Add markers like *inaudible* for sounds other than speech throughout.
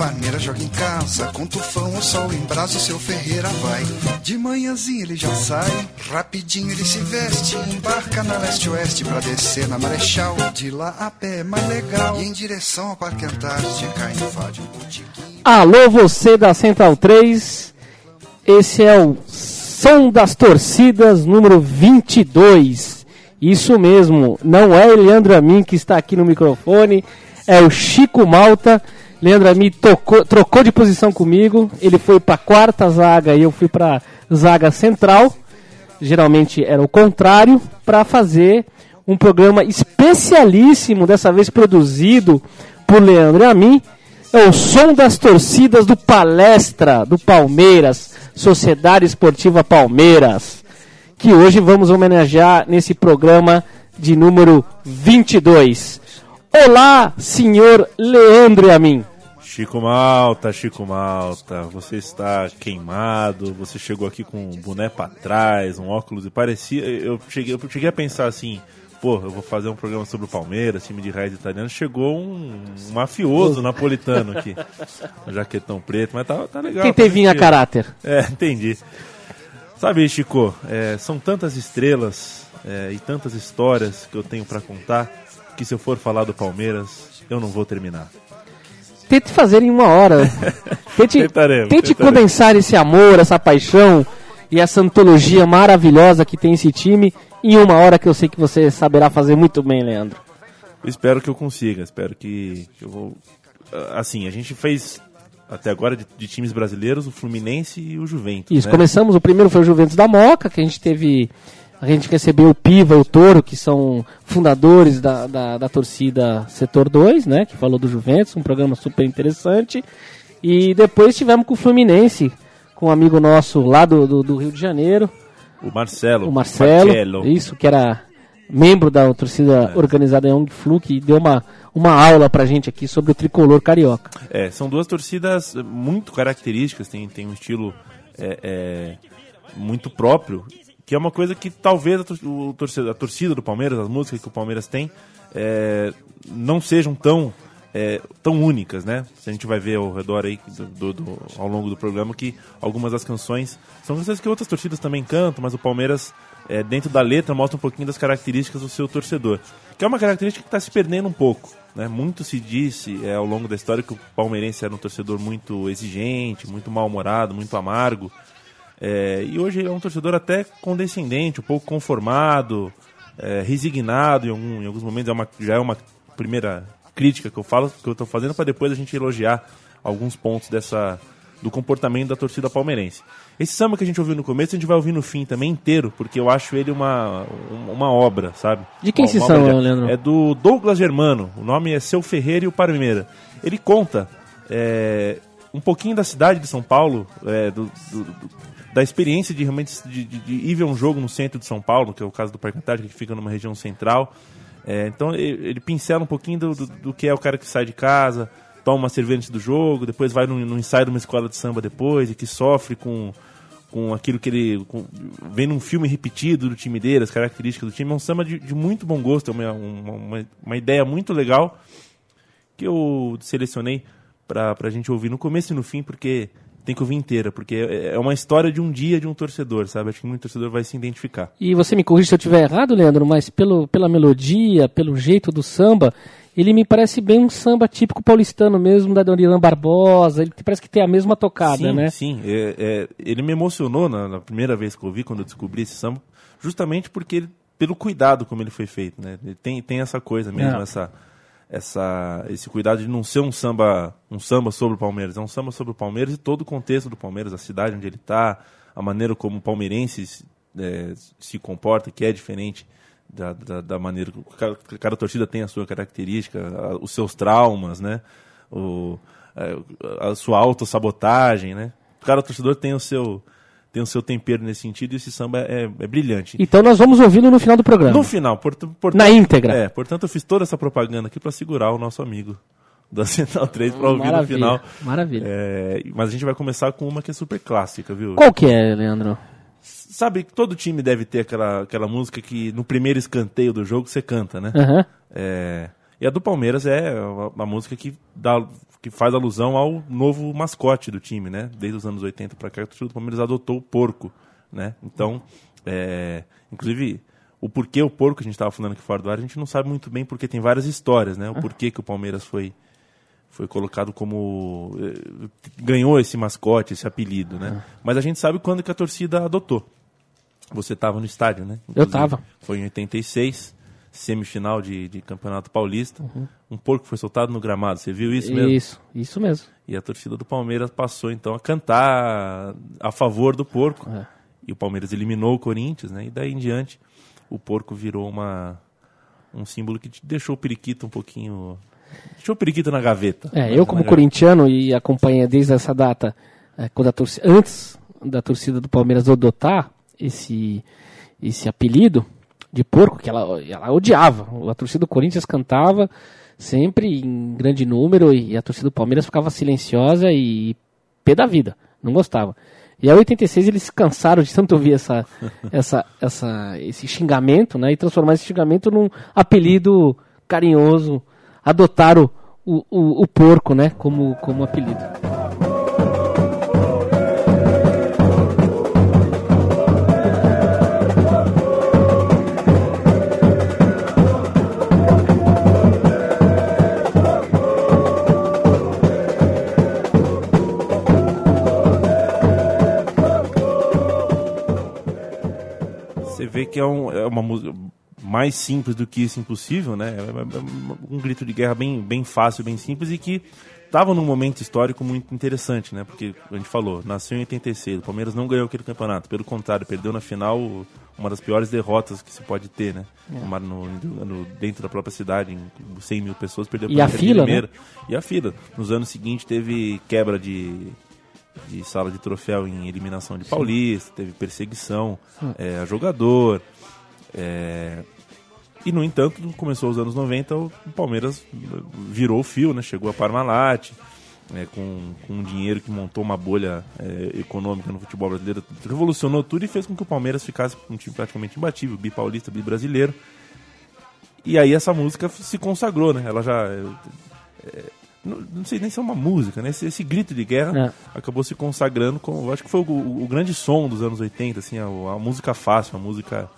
O Palmeiras joga em casa, com tufão ou sol em brasa, o seu Ferreira vai. De manhãzinha ele já sai, rapidinho ele se veste, embarca na leste-oeste pra descer na Marechal. De lá a pé é mais legal, e em direção ao Parque Antártica, invade um botiquim. Alô, você da Central 3. Esse é o Som das Torcidas número 22. Isso mesmo, não é Leandro Amin que está aqui no microfone, é o Chico Malta. Leandro Amin tocou, trocou de posição comigo, ele foi para quarta zaga e eu fui para zaga central. Geralmente era o contrário, para fazer um programa especialíssimo, dessa vez produzido por Leandro Amin. É o som das torcidas do Palestra do Palmeiras, Sociedade Esportiva Palmeiras, que hoje vamos homenagear nesse programa de número 22. Olá, senhor Leandro Amin. Chico Malta, Chico Malta, você está queimado, você chegou aqui com um boné pra trás, um óculos e parecia. Eu cheguei, eu cheguei a pensar assim, pô, eu vou fazer um programa sobre o Palmeiras, time de raiz italiano. Chegou um, um mafioso napolitano aqui, *laughs* um jaquetão preto, mas tá, tá legal. Quem tá vinho a caráter? É, entendi. Sabe, Chico, é, são tantas estrelas é, e tantas histórias que eu tenho pra contar que se eu for falar do Palmeiras, eu não vou terminar. Tente fazer em uma hora. *laughs* Tente, Tentaremos, tente tentaremos. condensar esse amor, essa paixão e essa antologia maravilhosa que tem esse time em uma hora que eu sei que você saberá fazer muito bem, Leandro. Espero que eu consiga, espero que, que eu vou. ah, Assim, a gente fez até agora de, de times brasileiros o Fluminense e o Juventus. Isso, né? começamos, o primeiro foi o Juventus da Moca, que a gente teve, a gente recebeu o Piva e o Toro, que são fundadores da, da, da torcida Setor 2, né, que falou do Juventus, um programa super interessante, e depois tivemos com o Fluminense, com um amigo nosso lá do, do, do Rio de Janeiro, O Marcelo. o Marcelo, isso, que era membro da torcida organizada Young Flu, que deu uma, uma aula pra gente aqui sobre o tricolor carioca. É, são duas torcidas muito características, tem, tem um estilo é, é, muito próprio, que é uma coisa que talvez a, o torcida, a torcida do Palmeiras, as músicas que o Palmeiras tem, é, não sejam tão, é, tão únicas, né? A gente vai ver ao redor aí, do- do- ao longo do programa, que algumas das canções são canções que outras torcidas também cantam, mas o Palmeiras, é, dentro da letra, mostra um pouquinho das características do seu torcedor. Que é uma característica que está se perdendo um pouco. Né? Muito se disse é, ao longo da história que o palmeirense era um torcedor muito exigente, muito mal-humorado, muito amargo. É, e hoje ele é um torcedor até condescendente, um pouco conformado, é, resignado em, algum- em alguns momentos. É uma, já é uma primeira crítica que eu falo, que eu estou fazendo para depois a gente elogiar alguns pontos dessa do comportamento da torcida palmeirense. Esse samba que a gente ouviu no começo, a gente vai ouvir no fim também inteiro, porque eu acho ele uma, um- uma obra, sabe? De quem Uma- esse samba, de- Leandro? É do Douglas Germano. O nome é Seu Ferreira e o Parmeira. Ele conta é, um pouquinho da cidade de São Paulo, é, do- do- do- da experiência de realmente de, de- de ir ver um jogo no centro de São Paulo, que é o caso do Parque Antártico, que fica numa região central. É, então ele, pincela um pouquinho do, do- do que é o cara que sai de casa, toma uma cerveja antes do jogo, depois vai no, ensaio de uma escola de samba depois, e que sofre com, com aquilo que ele. Com, vendo um filme repetido do time dele, as características do time. É um samba de, de muito bom gosto, é uma, uma, uma, ideia muito legal que eu selecionei pra, pra gente ouvir no começo e no fim, porque tem que ouvir inteira, porque é é uma história de um dia de um torcedor, sabe? Acho que muito torcedor vai se identificar. E você me corrige se eu estiver errado, Leandro, mas pelo, pela melodia, pelo jeito do samba, ele me parece bem um samba típico paulistano mesmo, da Dorilan Barbosa. Ele parece que tem a mesma tocada, sim, né? Sim, é- é, ele me emocionou na, na primeira vez que eu ouvi, quando eu descobri esse samba, justamente porque ele, pelo cuidado como ele foi feito, né? Ele tem, tem essa coisa mesmo, É. essa, essa, esse cuidado de não ser um samba, um samba sobre o Palmeiras, é um samba sobre o Palmeiras e todo o contexto do Palmeiras, a cidade onde ele está, a maneira como o palmeirense se- é, se comporta, que é diferente da, da, da maneira que cada, cada torcida tem a sua característica, a- os seus traumas, né? O, é, a sua autossabotagem, né? Cada torcedor tem o seu tem o seu tempero nesse sentido e esse samba é, é brilhante. Então nós vamos ouvi-lo no final do programa. No final, por, portanto, Na íntegra. É, portanto eu fiz toda essa propaganda aqui para segurar o nosso amigo da Central 3 para ouvir no final. maravilha. É, mas a gente vai começar com uma que é super clássica, viu? Qual que é, Leandro? Sabe que todo time deve ter aquela, aquela música que no primeiro escanteio do jogo você canta, né? Aham. É, e a do Palmeiras é uma, uma música que, dá, que faz alusão ao novo mascote do time, né? Desde os anos 80 para cá, o torcedor do Palmeiras adotou o porco, né? Então, é, inclusive, o porquê o porco, a gente estava falando aqui fora do ar, a gente não sabe muito bem porque tem várias histórias, né? O porquê que o Palmeiras foi, foi colocado como... eh, ganhou esse mascote, esse apelido, né? Mas a gente sabe quando que a torcida adotou. Você estava no estádio, né? Eu tava. Foi em 86, semifinal de, de Campeonato Paulista. Uhum. Um porco foi soltado no gramado. Você viu isso mesmo? Isso, isso mesmo. E a torcida do Palmeiras passou então a cantar a favor do porco. É. E o Palmeiras eliminou o Corinthians, né? E daí em diante o porco virou uma um símbolo que deixou o periquito um pouquinho deixou o periquito na gaveta. É, eu como gaveta. corintiano e acompanhei desde essa data, é, quando a torcida, antes da torcida do Palmeiras adotar esse, esse apelido de porco, que ela, ela odiava. A torcida do Corinthians cantava sempre em grande número e a torcida do Palmeiras ficava silenciosa e pé da vida, não gostava. E aí, em 86 eles se cansaram de tanto ouvir essa, *laughs* essa, essa, esse xingamento, né? E transformar esse xingamento num apelido carinhoso. Adotaram o, o, o porco, né? Como, como apelido. Vê que é, um- é uma música mais simples do que isso impossível, né? É, é- é um grito de guerra bem, bem fácil, bem simples e que estava num momento histórico muito interessante, né? Porque a gente falou, nasceu em 86, o Palmeiras não ganhou aquele campeonato, pelo contrário, perdeu na final uma das piores derrotas que se pode ter, né? Uma No, no- dentro da própria cidade, em 100 mil pessoas, perdeu E a fila, né? Limeira. E a fila. Nos anos seguintes teve quebra de, de sala de troféu em eliminação de Paulista, teve perseguição Hum. é, a jogador. é, e, no entanto, começou os anos 90, o Palmeiras virou o fio, né? chegou a Parmalat, é, com, com um dinheiro que montou uma bolha é, econômica no futebol brasileiro, revolucionou tudo e fez com que o Palmeiras ficasse um time praticamente imbatível, bipaulista, bibrasileiro. E aí essa música se consagrou, né? Ela já. É, é, não, não sei nem se é uma música, né? Esse, esse grito de guerra acabou se consagrando como. Acho que foi o, o grande som dos anos 80, assim, a, a música fácil, a música.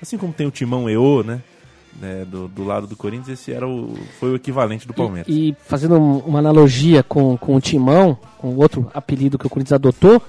Assim como tem o Timão EO, né? né, do, do lado do Corinthians, esse era o, foi o equivalente do Palmeiras. E, e fazendo um- uma analogia com, com o Timão, com o outro apelido que o Corinthians adotou,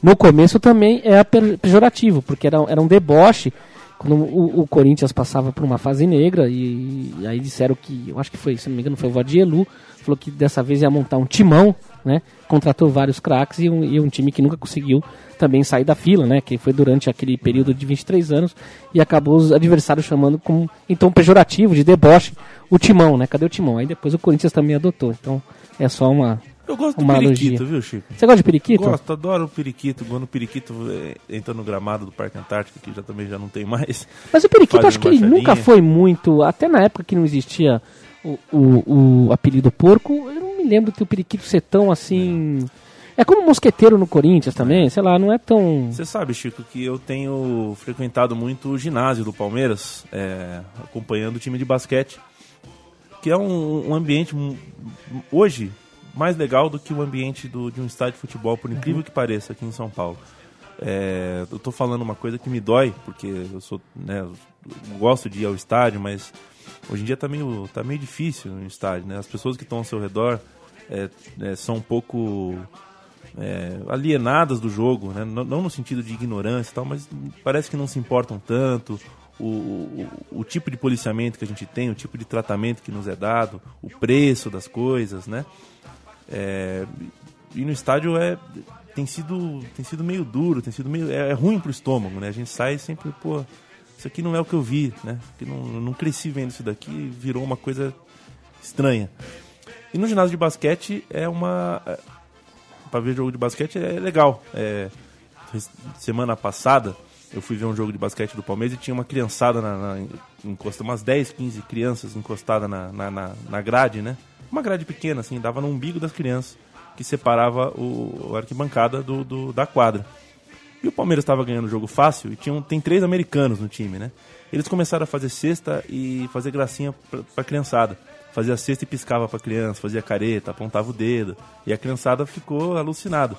no começo também é per- pejorativo, porque era, era um deboche quando o, o Corinthians passava por uma fase negra e, e aí disseram que, eu acho que foi, se não me engano, foi o Vadielu, falou que dessa vez ia montar um timão, né? Contratou vários craques e um, e um time que nunca conseguiu também sair da fila, né? Que foi durante aquele período de 23 anos e acabou os adversários chamando como tom pejorativo, de deboche, o timão, né? Cadê o timão? Aí depois o Corinthians também adotou. Então é só uma. Eu gosto do uma periquito, analogia. viu, Chico? Você gosta de periquito? Gosto, adoro o periquito. Quando o periquito é, entra no gramado do Parque Antártico, que já também já não tem mais. Mas o periquito, acho que ele nunca foi muito. Até na época que não existia o, o, o apelido porco, eu não me lembro que o periquito ser tão assim. É como mosqueteiro no Corinthians também, sei lá, não é tão. Você sabe, Chico, que eu tenho frequentado muito o ginásio do Palmeiras, é, acompanhando o time de basquete, que é um, um ambiente hoje mais legal do que o ambiente do- de um estádio de futebol, por incrível que pareça, aqui em São Paulo. É, eu tô falando uma coisa que me dói, porque eu sou, né, eu gosto de ir ao estádio, mas hoje em dia tá meio, tá meio difícil no estádio, né? As pessoas que estão ao seu redor é, é, são um pouco é, alienadas do jogo, né? não, não no sentido de ignorância e tal, mas parece que não se importam tanto. O, o, o tipo de policiamento que a gente tem, o tipo de tratamento que nos é dado, o preço das coisas, né? É, e no estádio é tem sido tem sido meio duro, tem sido meio é, é ruim pro estômago, né? A gente sai sempre, pô, isso aqui não é o que eu vi, né? Que não, não cresci vendo isso daqui, virou uma coisa estranha. E no ginásio de basquete é uma para ver jogo de basquete é legal. É, semana passada, eu fui ver um jogo de basquete do Palmeiras e tinha uma criançada na, na umas 10, 15 crianças encostadas na, na, na, na grade, né? Uma grade pequena, assim, dava no umbigo das crianças, que separava o, a arquibancada do, do, da quadra. E o Palmeiras estava ganhando o jogo fácil e tinha, tem três americanos no time, né? Eles começaram a fazer cesta e fazer gracinha pra, pra criançada. Fazia cesta e piscava pra criança, fazia careta, apontava o dedo. E a criançada ficou alucinada.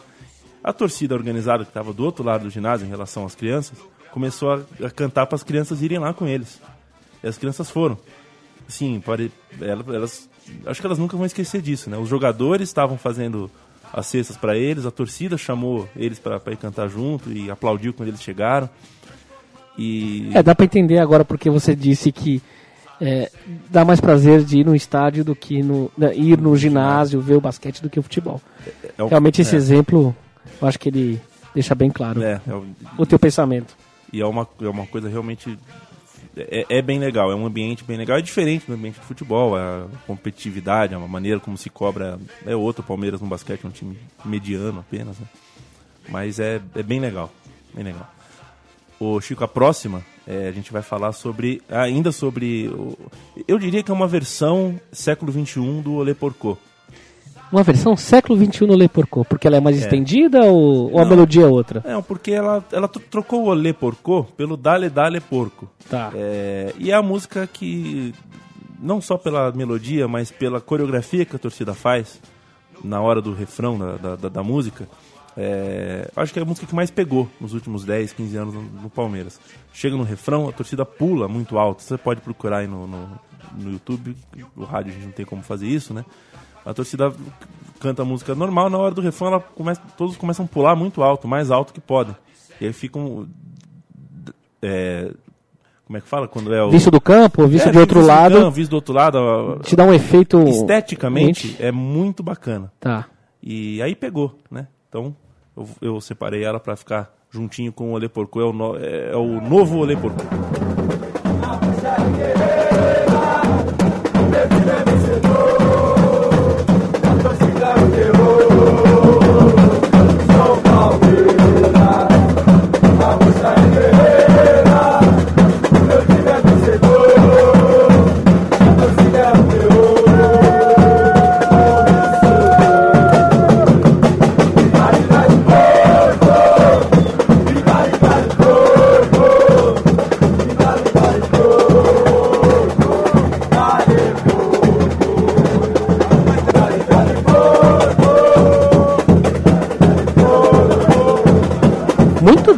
A torcida organizada que estava do outro lado do ginásio em relação às crianças começou a, a cantar para as crianças irem lá com eles. E as crianças foram. Sim, pare, elas, acho que elas nunca vão esquecer disso, né? Os jogadores estavam fazendo as cestas para eles, a torcida chamou eles para ir cantar junto e aplaudiu quando eles chegaram. E É, dá pra entender agora porque você disse que é, dá mais prazer de ir no estádio do que no, né, ir no ginásio, ver o basquete do que o futebol. é o- Realmente esse é, exemplo, eu acho que ele deixa bem claro é, é o- o teu pensamento. E é uma, é uma coisa realmente. É, é bem legal, é um ambiente bem legal. É diferente do ambiente de futebol, a competitividade, a maneira como se cobra. É outro, o Palmeiras no basquete é um time mediano apenas, né? Mas é, é bem legal, bem legal. Ô Chico, a próxima, é, a gente vai falar sobre. Ainda sobre. o- eu diria que é uma versão século XXI do Olê Porcô. Uma versão século XXI no Le Porcô, porque ela é mais É. estendida ou, ou a Não. melodia é outra? É, porque ela, ela tro- trocou o Olê Porcô pelo Dale Dale Porco. Tá. É, e é a música que, não só pela melodia, mas pela coreografia que a torcida faz na hora do refrão da, da, da- da música, é, acho que é a música que mais pegou nos últimos 10, 15 anos no, no Palmeiras. Chega no refrão, a torcida pula muito alto. Você pode procurar aí no, no, no YouTube, o rádio a gente não tem como fazer isso, né? A torcida canta a música normal, na hora do refrão ela começa, todos começam a pular muito alto, mais alto que podem. E aí ficam. é, como é que fala? Quando é o. Visto do campo, visto É, de outro visto do lado, campo, visto do outro lado. te dá um efeito... Esteticamente é muito bacana. Tá. E aí pegou, né? Então eu, eu separei ela pra ficar juntinho com o Olê Porco. É o, no- é o novo Olê Porco.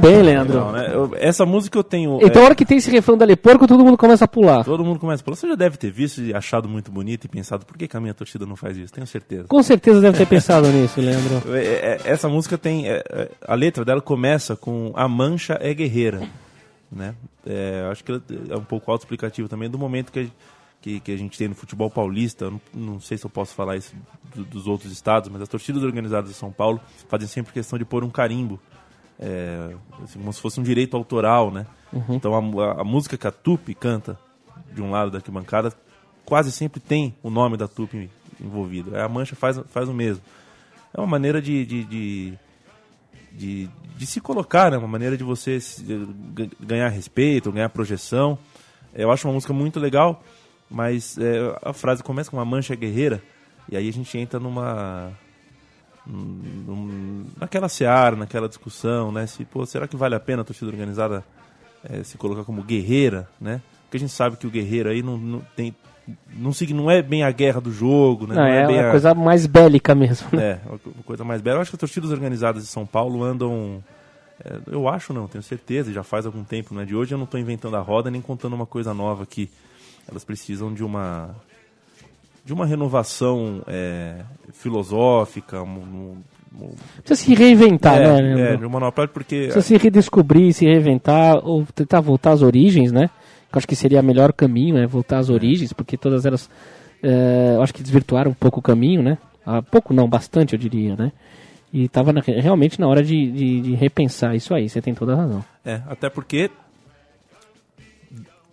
Bem, Leandro. Não, né? Eu- essa música eu tenho. Então, a é, hora que tem esse refrão da Le Porco, todo mundo começa a pular. todo mundo começa a falar. Você já deve ter visto e achado muito bonito e pensado por que, que a minha torcida não faz isso? Tenho certeza. Com certeza deve ter pensado *laughs* nisso, Leandro. É, é, Essa música tem. é, é, A letra dela começa com A Mancha é Guerreira. Né? É, acho que é um pouco autoexplicativo também do momento que a, que, que a gente tem no futebol paulista. Não, não sei se eu posso falar isso do- dos outros estados, mas as torcidas organizadas de São Paulo fazem sempre questão de pôr um carimbo. É, assim, como se fosse um direito autoral, né? Então a, a- música que a Tupi canta de um lado da arquibancada quase sempre tem o nome da Tupi envolvido. A Mancha faz, faz o mesmo. É uma maneira de, de, de, de, de se colocar, né? Uma maneira de você se- ga- ganhar respeito, ganhar projeção. Eu acho uma música muito legal, mas é, a frase começa com uma mancha guerreira, e aí a gente entra numa. Num- naquela seara, naquela discussão, né? Se, pô, será que vale a pena a torcida organizada é, se colocar como guerreira, né? Porque a gente sabe que o guerreiro aí não, não tem. Não, não é bem a guerra do jogo, né? Não, é bem uma a- coisa mais bélica mesmo. né? é, uma coisa mais bela. Eu acho que as torcidas organizadas de São Paulo andam. é, eu acho não, tenho certeza, já faz algum tempo, não é de hoje, eu não estou inventando a roda nem contando uma coisa nova aqui. Elas precisam de uma. De uma renovação é, filosófica, um- um- um- Precisa se reinventar, é, né, é, de uma nova prática, porque Precisa se redescobrir, se reinventar, ou tentar voltar às origens, né? Eu acho que seria o melhor caminho, é voltar às origens, porque todas elas, é, eu acho que desvirtuaram um pouco o caminho, né? Ah, pouco não, bastante eu diria, né? E estava realmente na hora de, de- de repensar isso aí, você tem toda a razão. É, até porque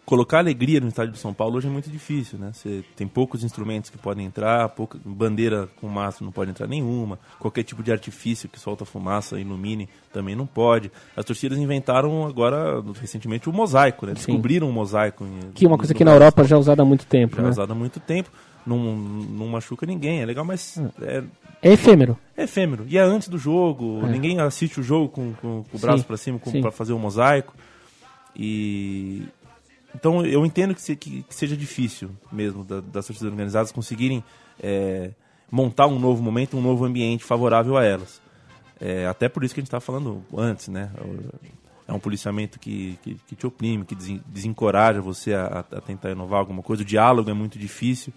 colocar alegria no estádio de São Paulo hoje é muito difícil, né? Você tem poucos instrumentos que podem entrar, pouca bandeira com massa não pode entrar nenhuma, qualquer tipo de artifício que solta fumaça, ilumine, também não pode. As torcidas inventaram agora, recentemente, o mosaico, né? Descobriram o mosaico. Em, que é uma coisa que na Europa já é usada há muito tempo, já né? é usada há muito tempo. Não, não machuca ninguém, é legal, mas é, É efêmero. é efêmero. E é antes do jogo, É. ninguém assiste o jogo com, com, com o braço pra cima para fazer o mosaico. E então eu entendo que, se- que- que seja difícil mesmo da- das torcidas organizadas conseguirem é, montar um novo momento, um novo ambiente favorável a elas. É, até por isso que a gente estava falando antes, né? É um policiamento que, que, que te oprime, que desen- desencoraja você a, a tentar inovar alguma coisa. O diálogo é muito difícil.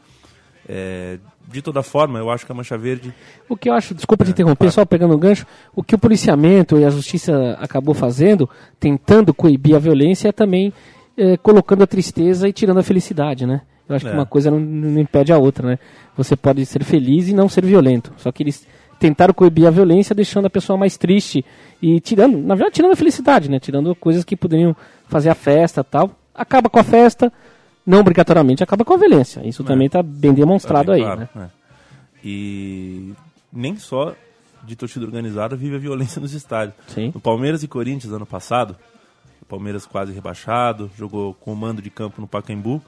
É, de toda forma, eu acho que a Mancha Verde O que eu acho, desculpa te interromper, claro. só pegando o gancho, o que o policiamento e a justiça acabou fazendo, tentando coibir a violência, é também eh, colocando a tristeza e tirando a felicidade, né? Eu acho que É. uma coisa não, não impede a outra, né? Você pode ser feliz e não ser violento. Só que eles tentaram coibir a violência, deixando a pessoa mais triste e tirando, na verdade, tirando a felicidade, né? Tirando coisas que poderiam fazer a festa tal. Acaba com a festa, não obrigatoriamente acaba com a violência. Isso É. também está bem demonstrado Tá bem aí, claro, né? é. E nem só de torcida organizada vive a violência nos estádios. Sim. No Palmeiras e Corinthians, ano passado, Palmeiras quase rebaixado, jogou comando de campo no Pacaembu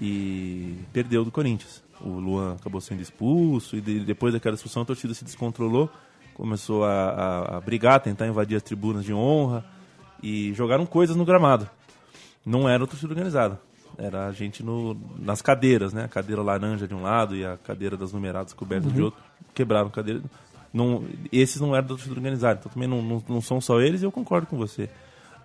e perdeu do Corinthians. O Luan acabou sendo expulso e de- depois daquela expulsão a torcida se descontrolou, começou a, a, a brigar, tentar invadir as tribunas de honra e jogaram coisas no gramado. Não era a torcida organizada. Era a gente no, nas cadeiras, né? A cadeira laranja de um lado e a cadeira das numeradas cobertas de outro. Quebraram a cadeira. Não, esses não eram da torcida organizada. Então também não, não, não são só eles e eu concordo com você.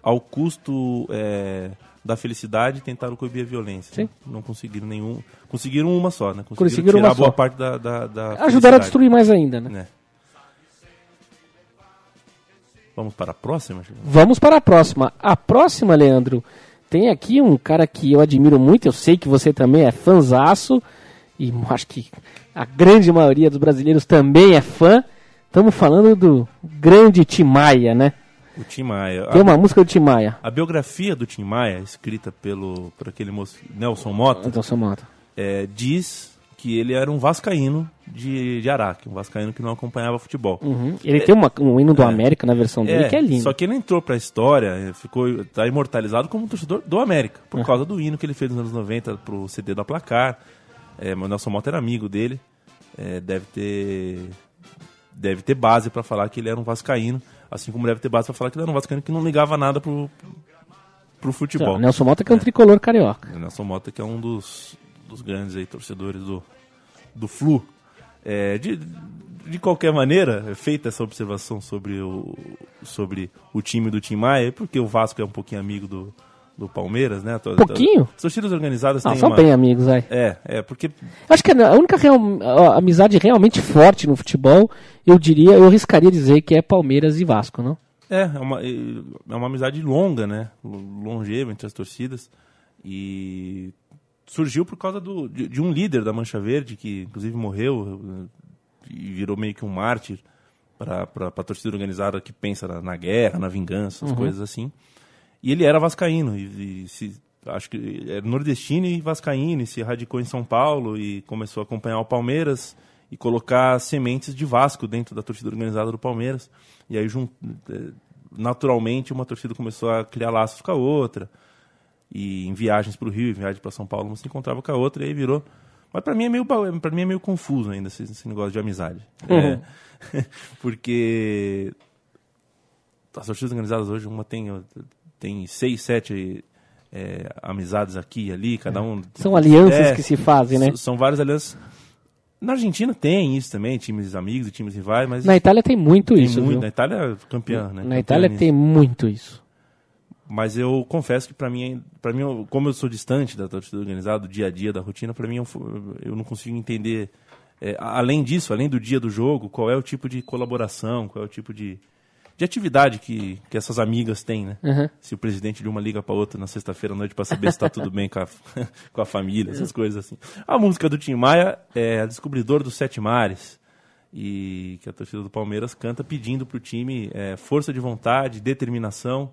Ao custo é, da felicidade, tentaram coibir a violência. Sim. Não conseguiram nenhum. Conseguiram uma só, né? Conseguiram, Conseguiram tirar uma boa só. parte da, da, da Ajudaram a destruir mais ainda, né? né? Vamos para a próxima? Vamos para a próxima. A próxima, Leandro, tem aqui um cara que eu admiro muito, eu sei que você também é fãzaço, e acho que a grande maioria dos brasileiros também é fã. Estamos falando do grande Tim Maia, né? O Tim Maia. Tem uma música do Tim Maia. A biografia do Tim Maia, escrita pelo, por aquele moço Nelson Mota, sua moto. é, diz que ele era um vascaíno de, de Araque, um vascaíno que não acompanhava futebol. Uhum. Ele tem uma- um hino do América na versão dele que é lindo. Só que ele entrou pra história, eh, ficou tá imortalizado como torcedor do América, por Uhum. causa do hino que ele fez nos anos 90 pro CD da Placar. É, mas o Nelson Mota era amigo dele, é, deve ter deve ter base pra falar que ele era um vascaíno, assim como deve ter base pra falar que ele era um vascaíno que não ligava nada pro, pro futebol. Nelson Mota que é um tricolor carioca. O Nelson Mota, que é um dos, dos grandes aí, torcedores do, do Flu. É, de, de qualquer maneira, feita essa observação sobre o, sobre o time do Tim Maia, porque o Vasco é um pouquinho amigo do, do Palmeiras, né? Pouquinho? As torcidas organizadas são uma... bem amigos, vai. É, é, porque Acho que a única real- a amizade realmente forte no futebol, eu diria, eu arriscaria dizer que é Palmeiras e Vasco, não? É, é uma, é uma amizade longa, né? Longeva entre as torcidas. E surgiu por causa do, de, de um líder da Mancha Verde, que inclusive morreu e virou meio que um mártir para a torcida organizada que pensa na, na guerra, na vingança, as coisas assim. E ele era vascaíno, e, e se, acho que era nordestino e vascaíno, e se radicou em São Paulo e começou a acompanhar o Palmeiras e colocar sementes de Vasco dentro da torcida organizada do Palmeiras. E aí, eh, naturalmente, uma torcida começou a criar laços com a outra. E em viagens para o Rio, em viagem para São Paulo, uma se encontrava com a outra e aí virou. Mas para mim é meio para mim é meio confuso ainda esse, esse negócio de amizade, É, *laughs* porque as torcidas organizadas hoje uma tem tem seis, sete é, amizades aqui e ali, cada um São alianças É, que se fazem, né? São várias alianças. Na Argentina tem isso também, times amigos e times rivais, mas Na Itália tem muito tem isso, muito. viu? Na Itália é campeã, né? Na Campeã Itália nisso. tem muito isso. Mas eu confesso que pra mim, para mim, como eu sou distante da torcida organizada, do dia a dia, da rotina, pra mim eu, eu não consigo entender. é, além disso, além do dia do jogo, qual é o tipo de colaboração, qual é o tipo de, de atividade que, que essas amigas têm, né? Uhum. Se o presidente de uma liga pra outra na sexta-feira à noite pra saber se tá tudo bem com a, *laughs* com a família, essas coisas assim. A música do Tim Maia é a Descobridor dos Sete Mares. E que a torcida do Palmeiras canta pedindo pro time é, força de vontade, determinação.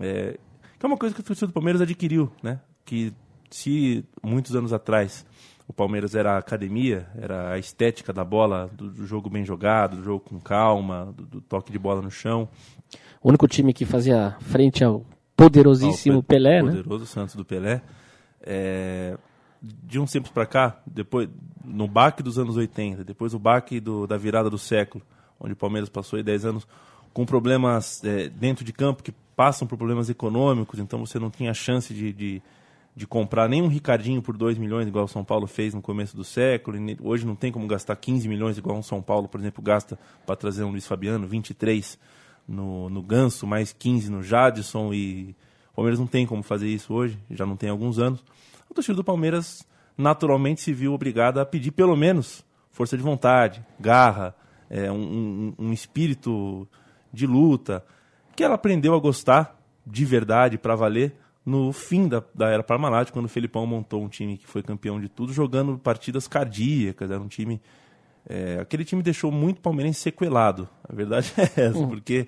É, que é uma coisa que a torcida do Palmeiras adquiriu, né? que se muitos anos atrás o Palmeiras era a academia, era a estética da bola, do, do jogo bem jogado, do jogo com calma, do, do, toque de bola no chão. O único time que fazia frente ao poderosíssimo ao Pelé, poderoso né? Poderoso Santos do Pelé. É, de uns tempos para cá, depois no baque dos anos 80, depois o baque do, da virada do século, onde o Palmeiras passou aí 10 anos com problemas é, dentro de campo que passam por problemas econômicos, então você não tinha chance de, de de comprar nem um Ricardinho por 2 milhões, igual o São Paulo fez no começo do século. Hoje não tem como gastar 15 milhões, igual o São Paulo, por exemplo, gasta para trazer um Luiz Fabiano, 23 no, no Ganso, mais 15 no Jadson. E o Palmeiras não tem como fazer isso hoje, já não tem alguns anos. O torcedor do Palmeiras naturalmente se viu obrigado a pedir pelo menos força de vontade, garra, é, um, um espírito de luta, que ela aprendeu a gostar de verdade, para valer, no fim da, da era Parmalat, quando o Felipão montou um time que foi campeão de tudo, jogando partidas cardíacas. Era um time. É, aquele time deixou muito palmeirense sequelado. A verdade é essa, uhum. porque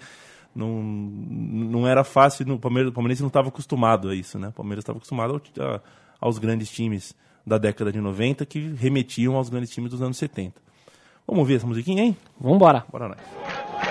não, não era fácil. No, o, Palmeirense não estava acostumado a isso, né? O Palmeiras estava acostumado a, a, aos grandes times da década de 90 que remetiam aos grandes times dos anos 70. Vamos ver essa musiquinha, hein? Vamos embora. Bora nós.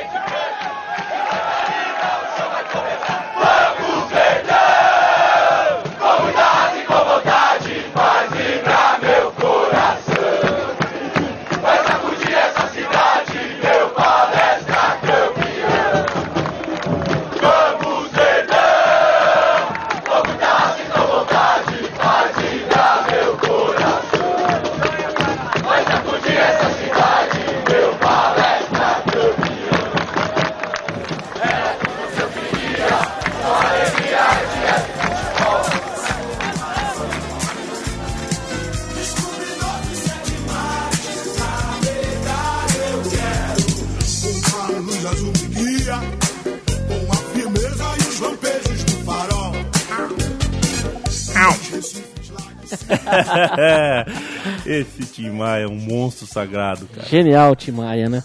*laughs* Esse Tim Maia é um monstro sagrado, cara. Genial, Tim Maia, né?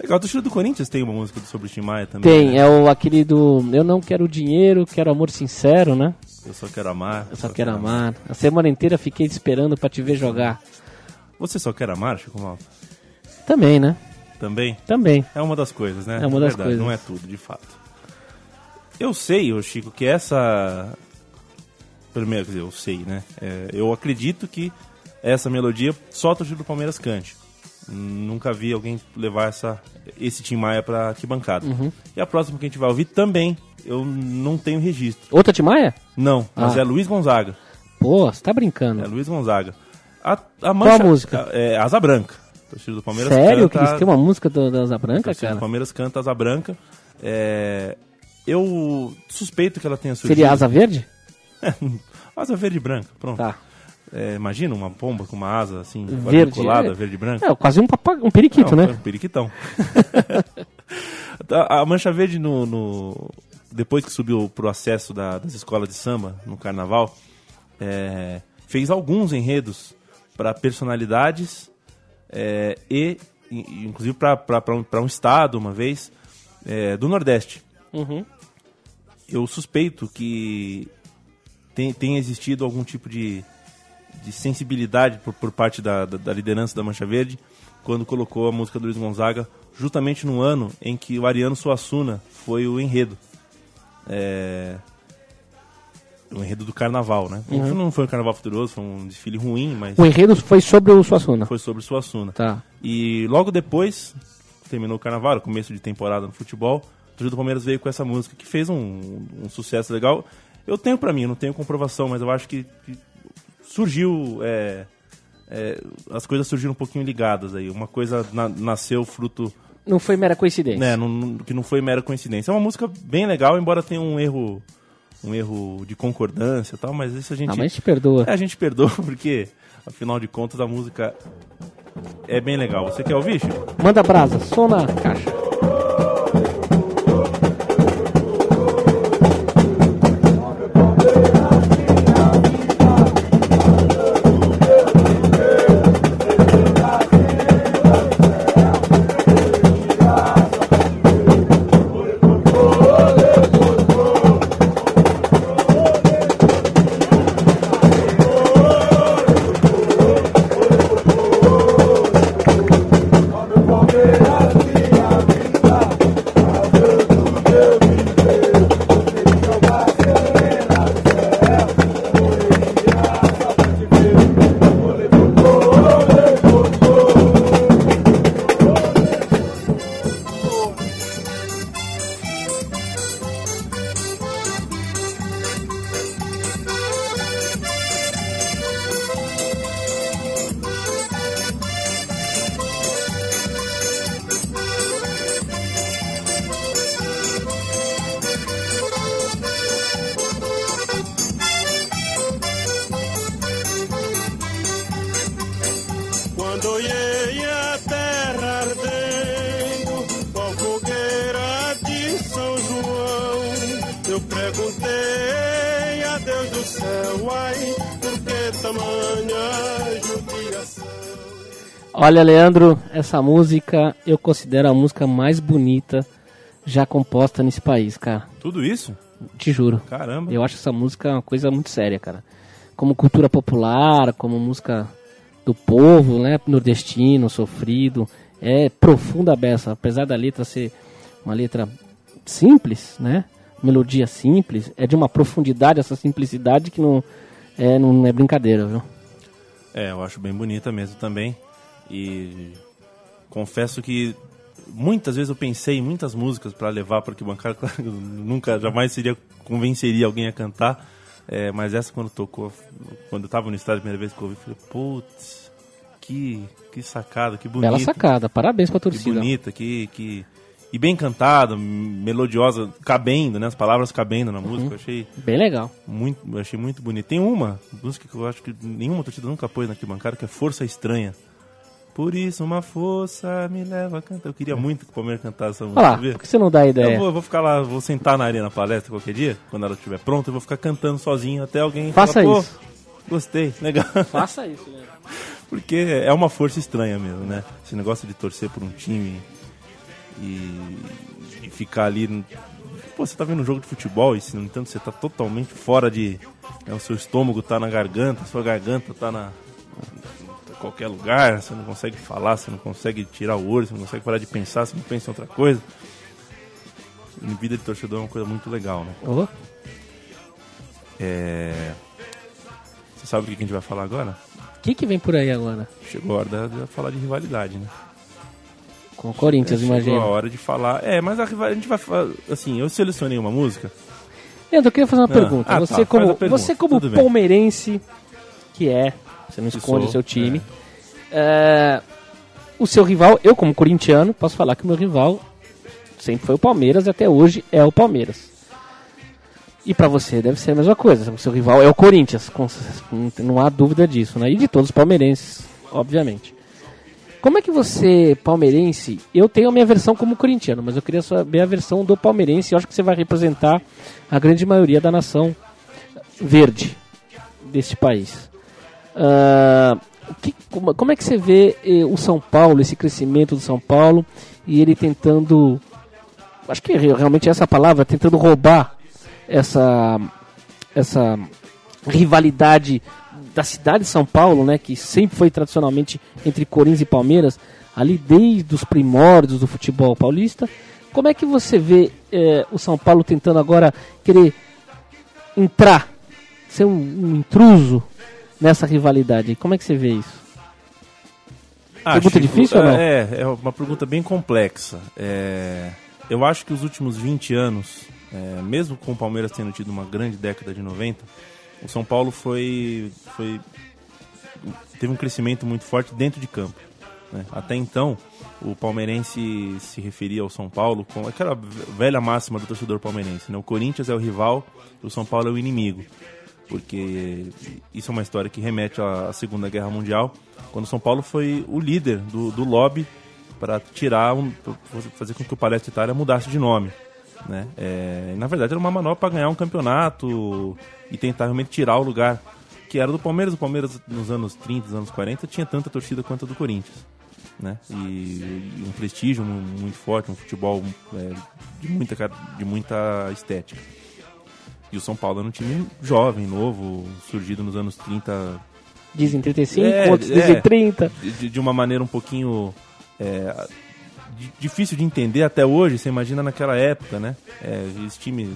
Legal, a torcida do Corinthians tem uma música sobre o Tim Maia também. Tem, né? é o, aquele do Eu não quero dinheiro, quero amor sincero, né? Eu só quero amar. Eu só, só quero, quero amar. amar. A semana inteira fiquei esperando para te ver jogar. Você só quer amar, Chico Malta? Também, né? Também? Também. É uma das coisas, né? É uma das Verdade, coisas. Não é tudo, de fato. Eu sei, ô Chico, que essa primeiro, quer dizer, eu sei, né? É, eu acredito que essa melodia só a torcida do Palmeiras cante. Nunca vi alguém levar essa, esse Tim Maia pra arquibancada. Uhum. E a próxima que a gente vai ouvir também, eu não tenho registro. Outra Tim Maia? Não, mas ah. é Luiz Gonzaga. Pô, você tá brincando. É Luiz Gonzaga. A, a mancha, Qual a música? É, Asa Branca. Do Palmeiras Sério, canta... Cris? Tem uma música do, da Asa Branca, cara? do Palmeiras canta Asa Branca. É, eu suspeito que ela tenha surgido... Seria Asa Verde? *laughs* asa verde e branca, pronto. Tá. É, imagina uma pomba com uma asa assim, verde, é, verde e branca. É, quase um, papag... um periquito, Não, né? Um periquitão. *laughs* a, Mancha Verde, no, no, depois que subiu pro acesso da, das escolas de samba no carnaval, é, fez alguns enredos para personalidades é, e, inclusive, para um, um estado, uma vez, é, do Nordeste. Uhum. Eu suspeito que tem, tem existido algum tipo de, de sensibilidade por, por parte da, da, da, liderança da Mancha Verde quando colocou a música do Luiz Gonzaga justamente no ano em que o Ariano Suassuna foi o enredo. É... O enredo do carnaval, né? Uhum. Não foi um carnaval futuroso, foi um desfile ruim, mas. O enredo foi sobre o Suassuna. Foi sobre o Suassuna. Tá. E logo depois, terminou o carnaval, começo de temporada no futebol, o do Palmeiras veio com essa música que fez um, um sucesso legal. Eu tenho para mim, não tenho comprovação, mas eu acho que, que surgiu. É, é, as coisas surgiram um pouquinho ligadas aí. Uma coisa na, nasceu fruto. Não foi mera coincidência. Né, não, que não foi mera coincidência. É uma música bem legal, embora tenha um erro um erro de concordância e tal, mas isso a gente. Não, mas a gente perdoa. É, a gente perdoa, *laughs* porque, afinal de contas, a música é bem legal. Você quer ouvir, Chico? Manda brasa, som na caixa. Perguntei a Deus do céu, ai, por que tamanha judiação? Olha, Leandro, essa música eu considero a música mais bonita já composta nesse país, cara. Tudo isso? Te juro. Caramba. Eu acho essa música uma coisa muito séria, cara. Como cultura popular, como música do povo, né? Nordestino, sofrido. É profunda a beça. Apesar da letra ser uma letra simples, né? Melodia simples. É de uma profundidade, essa simplicidade que não é, não é brincadeira, viu? É, eu acho bem bonita mesmo também. E confesso que muitas vezes eu pensei em muitas músicas para levar para arquibancada, *laughs* claro, eu nunca, jamais seria convenceria alguém a cantar, é, mas essa quando tocou, quando eu tava no estádio a primeira vez que eu ouvi, eu falei, putz, que, que sacada, que bonita. Bela sacada. Parabéns pra Que torcida. bonita, que, que... E bem cantada, melodiosa, cabendo, né? As palavras cabendo na música, eu achei Bem legal. muito, eu achei muito bonito. Tem uma música que eu acho que nenhuma torcida nunca pôs na arquibancada, que é Força Estranha. Por isso uma força me leva a cantar. Eu queria muito que o Palmeiras cantasse essa música. Olha lá, por que você não dá Eu ideia? vou, eu vou ficar lá, vou sentar na arena palestra qualquer dia, quando ela estiver pronta, eu vou ficar cantando sozinho até alguém Faça falar, pô, isso. gostei, legal. Faça isso, Leandro. *laughs* Porque é uma força estranha mesmo, né? Esse negócio de torcer por um time e, e ficar ali. Pô, você tá vendo um jogo de futebol e, se no entanto, você tá totalmente fora de. né, o seu estômago tá na garganta, a sua garganta tá na. qualquer lugar, você não consegue falar, você não consegue tirar o olho, você não consegue parar de pensar, você não pensa em outra coisa. Em vida de torcedor é uma coisa muito legal, né? Ô, É... Você sabe o que a gente vai falar agora? O que, que vem por aí agora? Chegou a hora de falar de rivalidade, né? Com o Corinthians, Chegou imagina. a hora de falar. É, mas a, a gente vai falar. Assim, eu selecionei uma música. Leandro, eu queria fazer uma Ah, pergunta. ah, tá, você, faz como, pergunta, você como tudo bem. palmeirense, que é, você não esconde sou, o seu time, é, o seu rival, eu como corintiano, posso falar que o meu rival sempre foi o Palmeiras e até hoje é o Palmeiras. E pra você deve ser a mesma coisa. O seu rival é o Corinthians, com- não há dúvida disso, né? E de todos os palmeirenses, obviamente. Como é que você, palmeirense, eu tenho a minha versão como corintiano, mas eu queria saber a versão do palmeirense, eu acho que você vai representar a grande maioria da nação verde deste país. O que- como, como é que você vê eh, o São Paulo, esse crescimento do São Paulo, e ele tentando, acho que re- realmente é essa palavra, tentando roubar essa, essa rivalidade da cidade de São Paulo, né, que sempre foi tradicionalmente entre Corinthians e Palmeiras, ali desde os primórdios do futebol paulista. Como é que você vê eh, o São Paulo tentando agora querer entrar, ser um, um intruso nessa rivalidade? Como é que você vê isso? Pergunta difícil ou não? É, é uma pergunta bem complexa. É, eu acho que os últimos 20 anos, é, mesmo com o Palmeiras tendo tido uma grande década de 90, o São Paulo foi, foi teve um crescimento muito forte dentro de campo. né? Até então, o palmeirense se referia ao São Paulo com aquela velha máxima do torcedor palmeirense: né? o Corinthians é o rival, o São Paulo é o inimigo porque isso é uma história que remete à Segunda Guerra Mundial, quando São Paulo foi o líder do, do lobby para tirar, um, fazer com que o Palestra Itália mudasse de nome. Né? É, na verdade, era uma manobra para ganhar um campeonato e tentar realmente tirar o lugar que era do Palmeiras. O Palmeiras, nos anos 30, nos anos 40, tinha tanta torcida quanto a do Corinthians. Né? E, e um prestígio mu- muito forte, um futebol é, de, muita, de muita estética. E o São Paulo era um time jovem, novo, surgido nos anos 30, Dizem 35, É, outros é. dizem 30. de, de uma maneira um pouquinho é, difícil de entender até hoje. Você imagina naquela época, né? É, esse time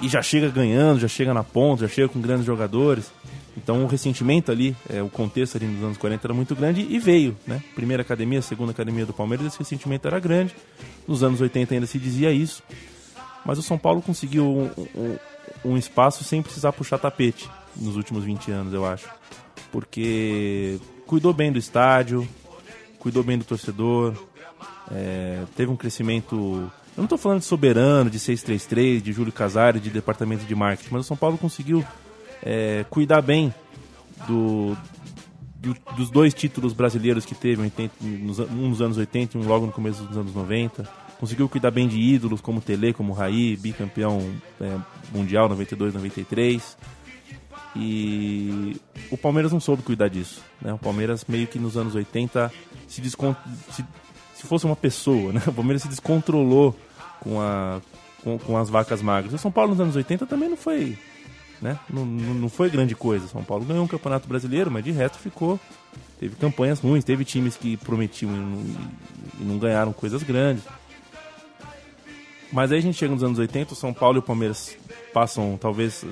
e já chega ganhando, já chega na ponta, já chega com grandes jogadores. Então o ressentimento ali, é, o contexto ali nos anos 40 era muito grande e veio, né? Primeira academia, segunda academia do Palmeiras, esse ressentimento era grande. Nos anos 80 ainda se dizia isso. Mas o São Paulo conseguiu um, um- um espaço sem precisar puxar tapete nos últimos 20 anos, eu acho. Porque cuidou bem do estádio, cuidou bem do torcedor, é, teve um crescimento. Eu não estou falando de soberano, de 633, de Júlio Casares, de departamento de marketing, mas o São Paulo conseguiu é, cuidar bem do, do- dos dois títulos brasileiros que teve, em 80 nos an- um nos anos 80 e um logo no começo dos anos 90. conseguiu cuidar bem de ídolos como Tele, como Raí, bicampeão é, mundial 92, 93. E o Palmeiras não soube cuidar disso. Né? O Palmeiras meio que nos anos 80 se, descon... se, se fosse uma pessoa, né? O Palmeiras se descontrolou com, a... com, com as vacas magras. O São Paulo nos anos 80 também não foi né? Não, não foi grande coisa. São Paulo ganhou um campeonato brasileiro, mas de resto ficou. Teve campanhas ruins, teve times que prometiam e não, e não ganharam coisas grandes. Mas aí a gente chega nos anos 80, o São Paulo e o Palmeiras passam, talvez,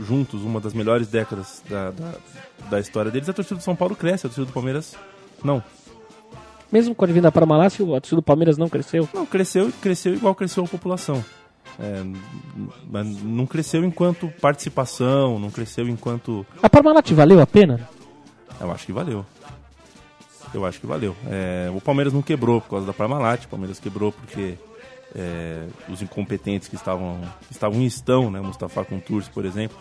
juntos, uma das melhores décadas da, da, da história deles. A torcida do São Paulo cresce, a torcida do Palmeiras não. Mesmo com a vinda para Malásia, a torcida do Palmeiras não cresceu. Não, cresceu cresceu igual cresceu a população. É, não cresceu enquanto participação, não cresceu enquanto A Parmalat valeu a pena? Eu acho que valeu. Eu acho que valeu. É, o Palmeiras não quebrou por causa da Parmalat, o Palmeiras quebrou porque é, os incompetentes que estavam, que estavam e estão, né, Mustafa Contursi, por exemplo,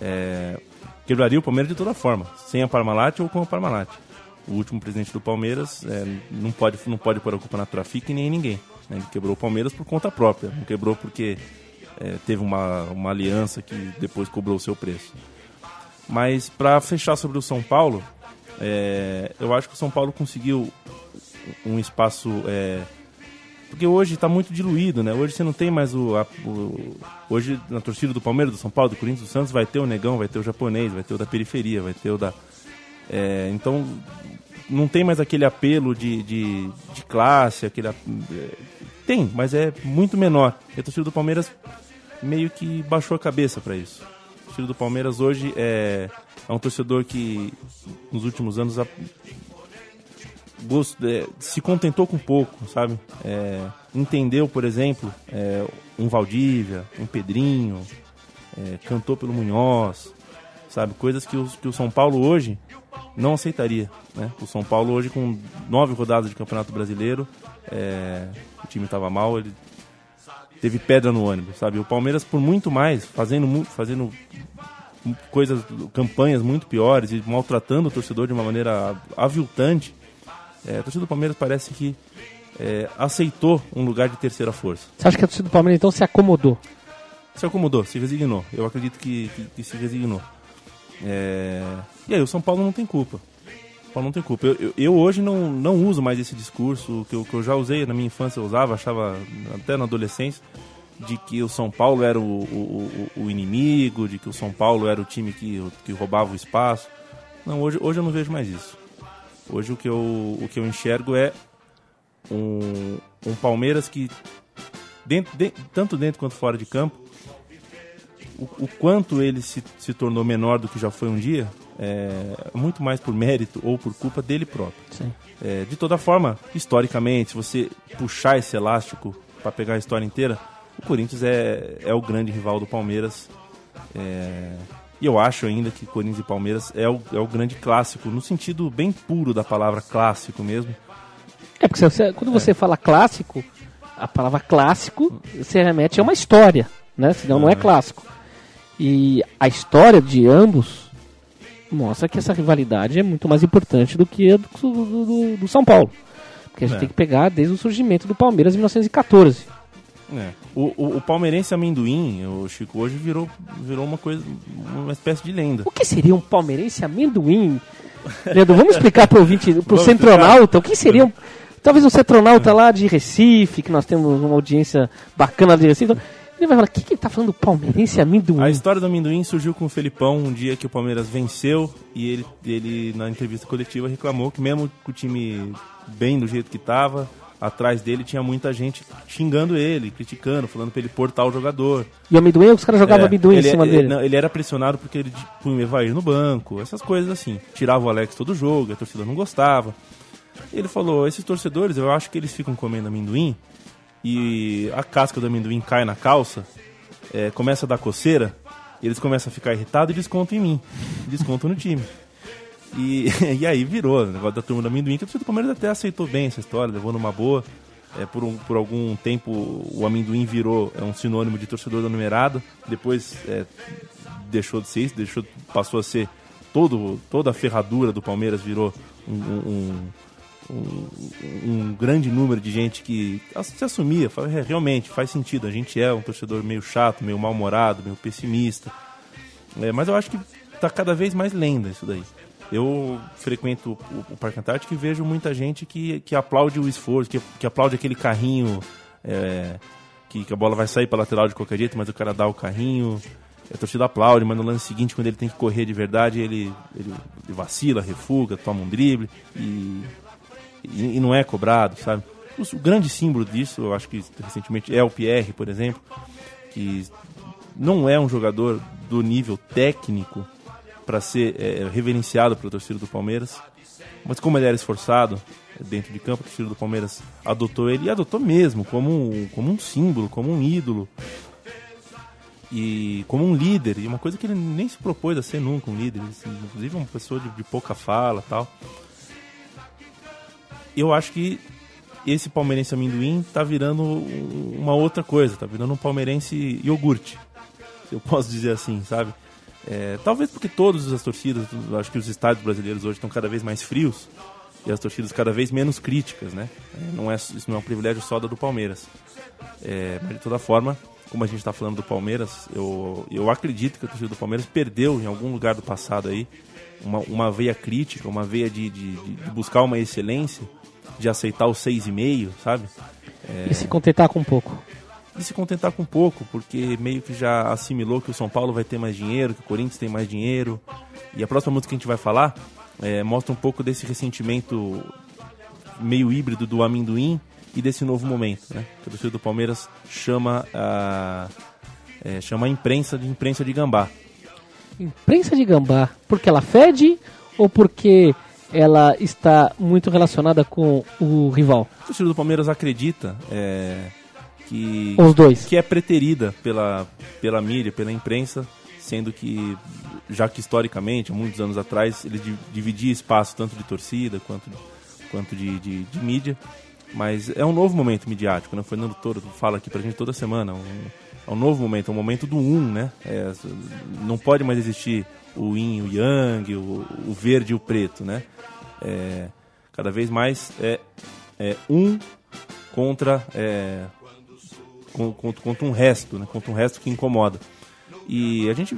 é, quebraria o Palmeiras de toda forma, sem a Parmalat ou com a Parmalat. O último presidente do Palmeiras é, não, pode, não pode pôr a culpa na Trafic nem em ninguém. né? Ele quebrou o Palmeiras por conta própria, não quebrou porque é, teve uma, uma aliança que depois cobrou o seu preço. Mas para fechar sobre o São Paulo, é, eu acho que o São Paulo conseguiu um espaço. é, porque hoje está muito diluído, né? Hoje você não tem mais o, a- o- Hoje na torcida do Palmeiras, do São Paulo, do Corinthians, do Santos, vai ter o negão, vai ter o japonês, vai ter o da periferia, vai ter o da. é, então não tem mais aquele apelo de, de, de classe, aquele. é, tem, mas é muito menor. E a torcida do Palmeiras meio que baixou a cabeça para isso. O torcedor do Palmeiras hoje é, é um torcedor que nos últimos anos a- é, se contentou com pouco, sabe? É, entendeu, por exemplo, é, um Valdívia, um Pedrinho, é, cantou pelo Munhoz, sabe? Coisas que, os, que o São Paulo hoje não aceitaria, né? O São Paulo hoje com nove rodadas de Campeonato Brasileiro, é, o time estava mal, ele teve pedra no ônibus, sabe? O Palmeiras por muito mais, fazendo fazendo coisas, campanhas muito piores e maltratando o torcedor de uma maneira aviltante, é, a torcida do Palmeiras parece que é, aceitou um lugar de terceira força. Você acha que a torcida do Palmeiras então se acomodou? Se acomodou, se resignou. Eu acredito que, que, que se resignou. É, E aí, o São Paulo não tem culpa. O Paulo não tem culpa. Eu, eu, eu hoje não, não uso mais esse discurso que eu, que eu já usei na minha infância, eu usava, achava até na adolescência, de que o São Paulo era o, o, o- o inimigo, de que o São Paulo era o time que, que roubava o espaço. Não, hoje, hoje eu não vejo mais isso. Hoje o que eu, o que eu enxergo é um, um Palmeiras que, dentro, de- tanto dentro quanto fora de campo, o, o quanto ele se, se tornou menor do que já foi um dia, é muito mais por mérito ou por culpa dele próprio. É, de toda forma, historicamente, se você puxar esse elástico para pegar a história inteira, o Corinthians é, é o grande rival do Palmeiras. É, e eu acho ainda que Corinthians e Palmeiras é o, é o grande clássico, no sentido bem puro da palavra clássico mesmo. É porque você- quando você fala clássico, a palavra clássico se remete a uma história, né? Senão não é clássico. E a história de ambos mostra que essa rivalidade é muito mais importante do que a do, do- do- do São Paulo. Porque a gente É. tem que pegar desde o surgimento do Palmeiras em 1914. É. O, o, o palmeirense amendoim, o Chico, hoje virou, virou uma coisa, uma espécie de lenda. O que seria um palmeirense amendoim? Leandro, vamos explicar para o centronauta, o que seria um, talvez um centronauta lá de Recife, que nós temos uma audiência bacana de Recife. Ele vai falar, o que, que ele tá falando palmeirense amendoim? A história do amendoim surgiu com o Felipão um dia que o Palmeiras venceu e ele, ele na entrevista coletiva reclamou que mesmo com o time bem do jeito que estava, atrás dele tinha muita gente xingando ele, criticando, falando pra ele pôr tal jogador. E o amendoim, os caras jogavam É, amendoim ele, em cima ele- dele. não, ele era pressionado porque ele punha o Evair no banco, essas coisas assim. Tirava o Alex todo jogo, a torcida não gostava. Ele falou, esses torcedores, eu acho que eles ficam comendo amendoim e a casca do amendoim cai na calça, é, começa a dar coceira, eles começam a ficar irritados e descontam em mim. *laughs* Descontam no time. E, *laughs* e aí virou o negócio da turma do amendoim, que do Palmeiras até aceitou bem essa história, levou numa boa. É, por, um- por algum tempo o amendoim virou é um sinônimo de torcedor da numerada. Depois é, deixou de ser isso, deixou, passou a ser todo, toda a ferradura do Palmeiras virou um, um- um, um grande número de gente que se assumia, fala, "É, realmente faz sentido, a gente é um torcedor meio chato, meio mal-humorado, meio pessimista. É, mas eu acho que tá cada vez mais lenda isso daí. Eu frequento o, o Parque Antártico e vejo muita gente que, que aplaude o esforço, que, que aplaude aquele carrinho é, que, que a bola vai sair para lateral de qualquer jeito, mas o cara dá o carrinho. A torcida aplaude, mas no lance seguinte, quando ele tem que correr de verdade, ele, ele, ele vacila, refuga, toma um drible e, e, e não é cobrado, sabe? O, o grande símbolo disso, eu acho que recentemente é o Pierre, por exemplo, que não é um jogador do nível técnico para ser é, reverenciado pela torcida do Palmeiras, mas como ele era esforçado é, dentro de campo, a torcida do Palmeiras adotou ele e adotou mesmo como um, como um símbolo, como um ídolo e como um líder, e uma coisa que ele nem se propôs a ser nunca um líder, assim, inclusive uma pessoa de, de pouca fala tal. Eu acho que esse palmeirense amendoim tá virando um- uma outra coisa, tá virando um palmeirense iogurte, se eu *laughs* posso dizer assim, sabe? É, talvez porque todas as torcidas, acho que os estádios brasileiros hoje estão cada vez mais frios e as torcidas cada vez menos críticas, né? É, não é, isso não é um privilégio só da do Palmeiras. É, mas de toda forma, como a gente está falando do Palmeiras, eu, eu acredito que a torcida do Palmeiras perdeu em algum lugar do passado aí uma, uma veia crítica, uma veia de, de- de buscar uma excelência, de aceitar o 6,5, sabe? E se contentar com um pouco. E se contentar com pouco, porque meio que já assimilou que o São Paulo vai ter mais dinheiro, que o Corinthians tem mais dinheiro. E a próxima música que a gente vai falar é, mostra um pouco desse ressentimento meio híbrido do amendoim e desse novo momento, né? Que a torcida do Palmeiras chama a, é, chama a imprensa de imprensa de gambá. Imprensa de gambá, porque ela fede ou porque ela está muito relacionada com o rival? A torcida do Palmeiras acredita é, que Os dois. que é preterida pela, pela mídia, pela imprensa, sendo que, já que historicamente, há muitos anos atrás, ele di- dividia espaço tanto de torcida quanto, quanto de, de, de mídia. Mas é um novo momento midiático, né? O Fernando Toro fala aqui pra gente toda semana. Um, é um novo momento, é um momento do um, né? É, não pode mais existir o yin, o yang, o, o verde e o preto, né? É, cada vez mais é, é um contra é, con- contra, contra um resto, né? Contra um resto que incomoda. E a gente,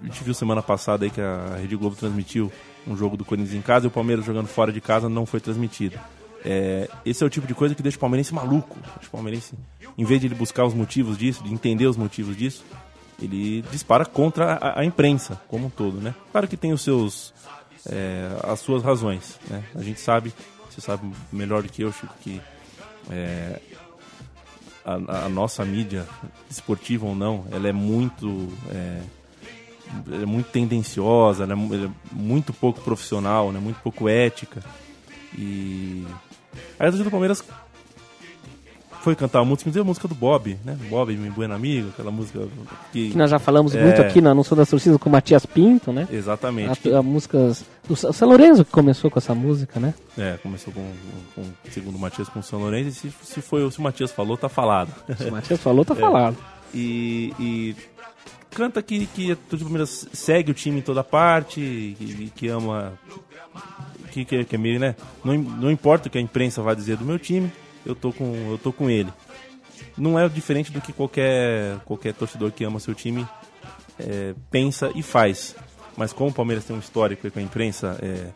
a gente viu semana passada aí que a Rede Globo transmitiu um jogo do Corinthians em casa e o Palmeiras jogando fora de casa não foi transmitido. É, esse é o tipo de coisa que deixa o palmeirense maluco. Deixa o palmeirense, em vez de ele buscar os motivos disso, de entender os motivos disso, ele dispara contra a, a imprensa como um todo, né? Claro que tem os seus, é, as suas razões, né? A gente sabe, você sabe melhor do que eu, Chico, que é, a, a nossa mídia, esportiva ou não, ela é muito é, é muito tendenciosa, é, é muito pouco profissional, né? muito pouco ética. E a torcida do Palmeiras foi cantar a música, inclusive a música do Bob, né? Bob, meu buen amigo, aquela música que... Que nós já falamos É. muito aqui na Sou das Torcidas com o Matias Pinto, né? Exatamente. A, a músicas do São Lourenço que começou com essa música, né? É, começou com, com segundo o Matias com o São Lourenço, e se, se, foi, se o Matias falou, tá falado. Se o Matias falou, tá *laughs* falado. e, e canta que, que a do Palmeiras segue o time em toda parte, que, que ama. Que, que, que é meio, né? Não, não importa o que a imprensa vai dizer do meu time, eu tô com, eu tô com ele. Não é diferente do que qualquer, qualquer torcedor que ama seu time é, pensa e faz. Mas como o Palmeiras tem um histórico com a imprensa é,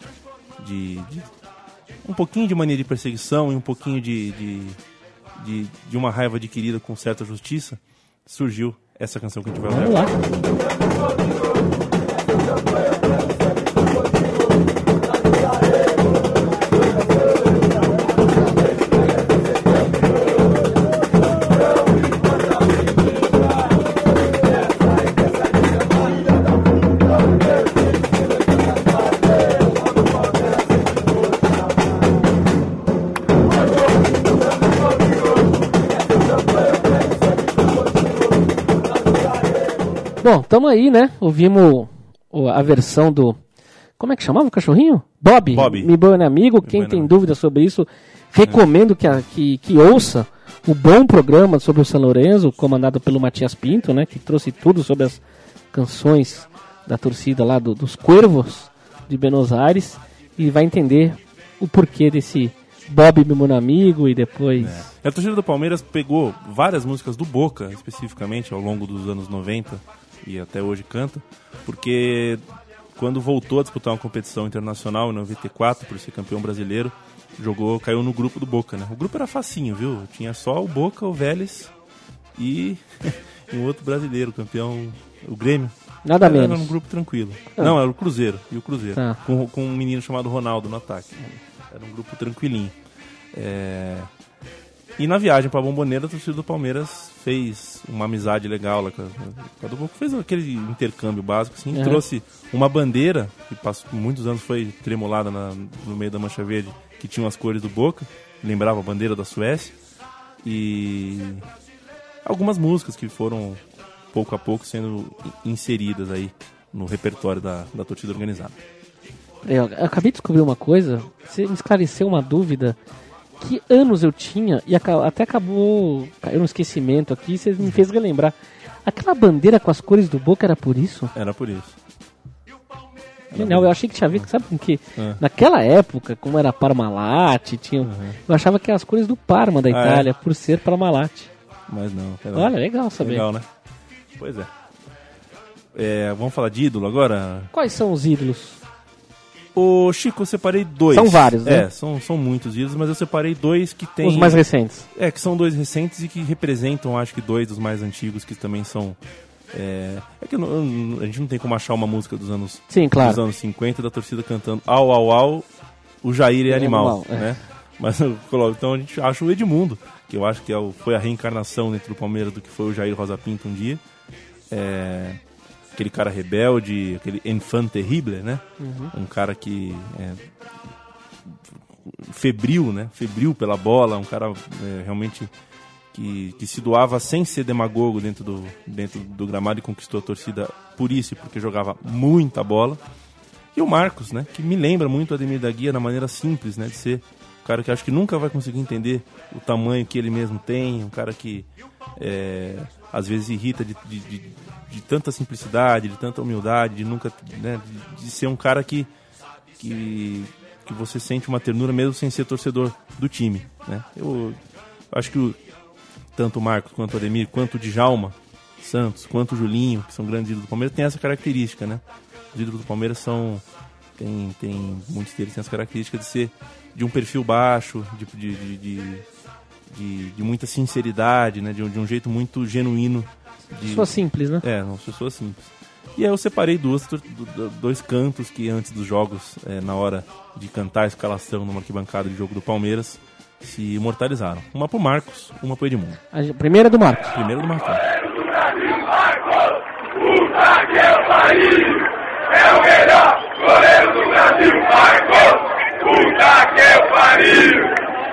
de, de um pouquinho de mania de perseguição e um pouquinho de, de, de, de uma raiva adquirida com certa justiça, surgiu essa canção que a gente vai ouvir. Vamos lá. Bom, tamo aí, né? Ouvimos a versão do. Como é que chamava o cachorrinho? Bob. Bob. Me bom amigo. Quem bom tem dúvida sobre isso, recomendo que, a- que, que ouça o bom programa sobre o São Lourenço, comandado pelo Matias Pinto, né? Que trouxe tudo sobre as canções da torcida lá do- dos Cuervos de Buenos Aires. E vai entender o porquê desse Bob Meu Amigo e depois. A torcida do Palmeiras pegou várias músicas do Boca, especificamente, ao longo dos anos 90 e até hoje canta, porque quando voltou a disputar uma competição internacional em 94, por ser campeão brasileiro, jogou, caiu no grupo do Boca, né? O grupo era facinho, viu? Tinha só o Boca, o Vélez e *laughs* um outro brasileiro, campeão, o Grêmio. Nada Era menos. um grupo tranquilo. Não, era o Cruzeiro. E o Cruzeiro. Tá. Com, com um menino chamado Ronaldo no ataque. Era um grupo tranquilinho. É, E na viagem pra Bomboneira, a torcida do Palmeiras fez uma amizade legal lá com a, com a do Boca. Fez aquele intercâmbio básico, assim. Uhum. Trouxe uma bandeira, que passou, muitos anos foi tremulada na- no meio da mancha verde, que tinha as cores do Boca. Lembrava a bandeira da Suécia. E algumas músicas que foram pouco a pouco sendo inseridas aí no repertório da, da torcida organizada. Eu, eu acabei de descobrir uma coisa, você me esclareceu uma dúvida. Que anos eu tinha e até acabou caiu no esquecimento aqui, você me fez relembrar. Aquela bandeira com as cores do Boca era por isso? Era por isso. Não, eu achei que tinha a ver, sabe com que? É. Naquela época, como era Parmalat, tinha, eu achava que eram as cores do Parma da Ah, é? Itália, por ser Parmalat. Mas não. era- Olha, legal saber. legal, né? Pois é. É, Vamos falar de ídolo agora? Quais são os ídolos? Ô, Chico, eu separei dois. São vários, né? É, são, são muitos ídolos, mas eu separei dois que tem. Os mais recentes. É, que são dois recentes e que representam, acho que, dois dos mais antigos, que também são. É, é que não- a gente não tem como achar uma música dos anos, Sim, claro. dos anos 50 da torcida cantando au, au, au, o Jair é, É animal. animal, é. né? Mas eu coloco, então a gente acha o Edmundo, que eu acho que é o- foi a reencarnação dentro do Palmeiras do que foi o Jair Rosa Pinto um dia. É, aquele cara rebelde, aquele enfant terrible, né? Uhum. Um cara que é, febril, né? Febril pela bola, um cara é, realmente que, que se doava sem ser demagogo dentro do, dentro do gramado e conquistou a torcida por isso porque jogava muita bola. E o Marcos, né? Que me lembra muito o Ademir da Guia na maneira simples, né? De ser um cara que acho que nunca vai conseguir entender o tamanho que ele mesmo tem, um cara que é, às vezes irrita de, de, de, de tanta simplicidade, de tanta humildade, de nunca, né? De, ser um cara que, que que você sente uma ternura mesmo sem ser torcedor do time, né? Eu acho que o, tanto o Marcos quanto o Ademir, quanto o Djalma Santos, quanto o Julinho, que são grandes ídolos do Palmeiras, tem essa característica, né? Os ídolos do Palmeiras são tem, tem muitos deles têm essa característica de ser de um perfil baixo, de, de, de, de, de- de muita sinceridade, né? De, um- de um jeito muito genuíno. De, Pessoa simples, né? é, uma pessoa simples. E aí eu separei duas, do- do- dois cantos que antes dos jogos, é, na hora de cantar a escalação numa arquibancada de jogo do Palmeiras, se imortalizaram. Uma pro Marcos, uma pro Edmundo. A gente- primeira é do Marcos.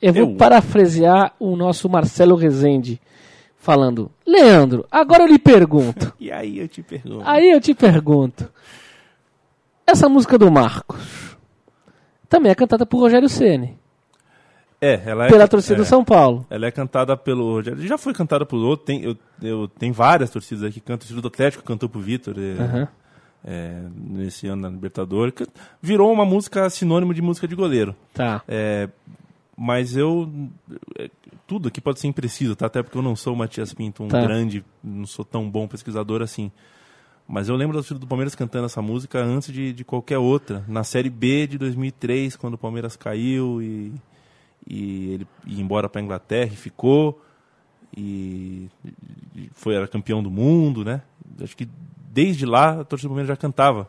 Eu vou Eu. parafrasear o nosso Marcelo Rezende falando: Leandro, agora eu lhe pergunto. *laughs* E aí eu te pergunto. Aí eu te pergunto: essa música do Marcos também é cantada por Rogério Ceni, É, ela é. pela torcida é, do São Paulo. Ela é cantada pelo. Rogério. Já foi cantada por outro. Tem, eu, eu, tem várias torcidas aqui que cantam. A torcida do Atlético cantou pro Vitor. Aham. é, nesse ano na Libertadores. Virou uma música sinônimo de música de goleiro. Tá. É, mas eu. é, Tudo aqui pode ser impreciso, tá? Até porque eu não sou o Matias Pinto, um Tá. grande, não sou tão bom pesquisador assim. Mas eu lembro da torcida do Palmeiras cantando essa música antes de, de qualquer outra. Na Série B de 2003, quando o Palmeiras caiu e, e ele ia embora para Inglaterra e ficou. E, foi era campeão do mundo, né? Acho que desde lá a torcida do Palmeiras já cantava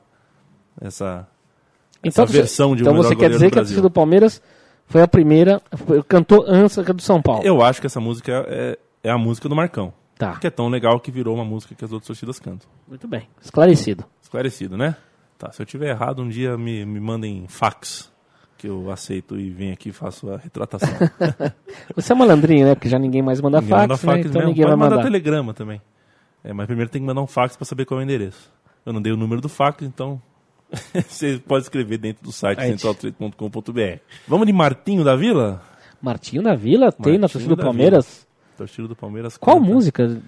essa, essa você- versão de um então você quer dizer que a torcida do Palmeiras foi a primeira, foi- cantou antes que a do São Paulo. Eu acho que essa música é, é a música do Marcão. Tá. Que é tão legal que virou uma música que as outras torcidas cantam. Muito bem, esclarecido. Esclarecido, né? Tá, se eu tiver errado, um dia me, me mandem fax. que eu aceito e venho aqui e faço a retratação. *laughs* Você é malandrinho, né? Porque já ninguém mais manda Ninguém fax, manda né? fax Então mesmo. ninguém Pode vai mandar mandar. telegrama também. É, mas primeiro tem que mandar um fax para saber qual é o endereço. Eu não dei o número do fax, então *laughs* você pode escrever dentro do site Aí. centraltrade.com.br. Vamos de Martinho da Vila? Martinho da Vila tem na torcida do Palmeiras. Torcida do Palmeiras. Qual canta. música,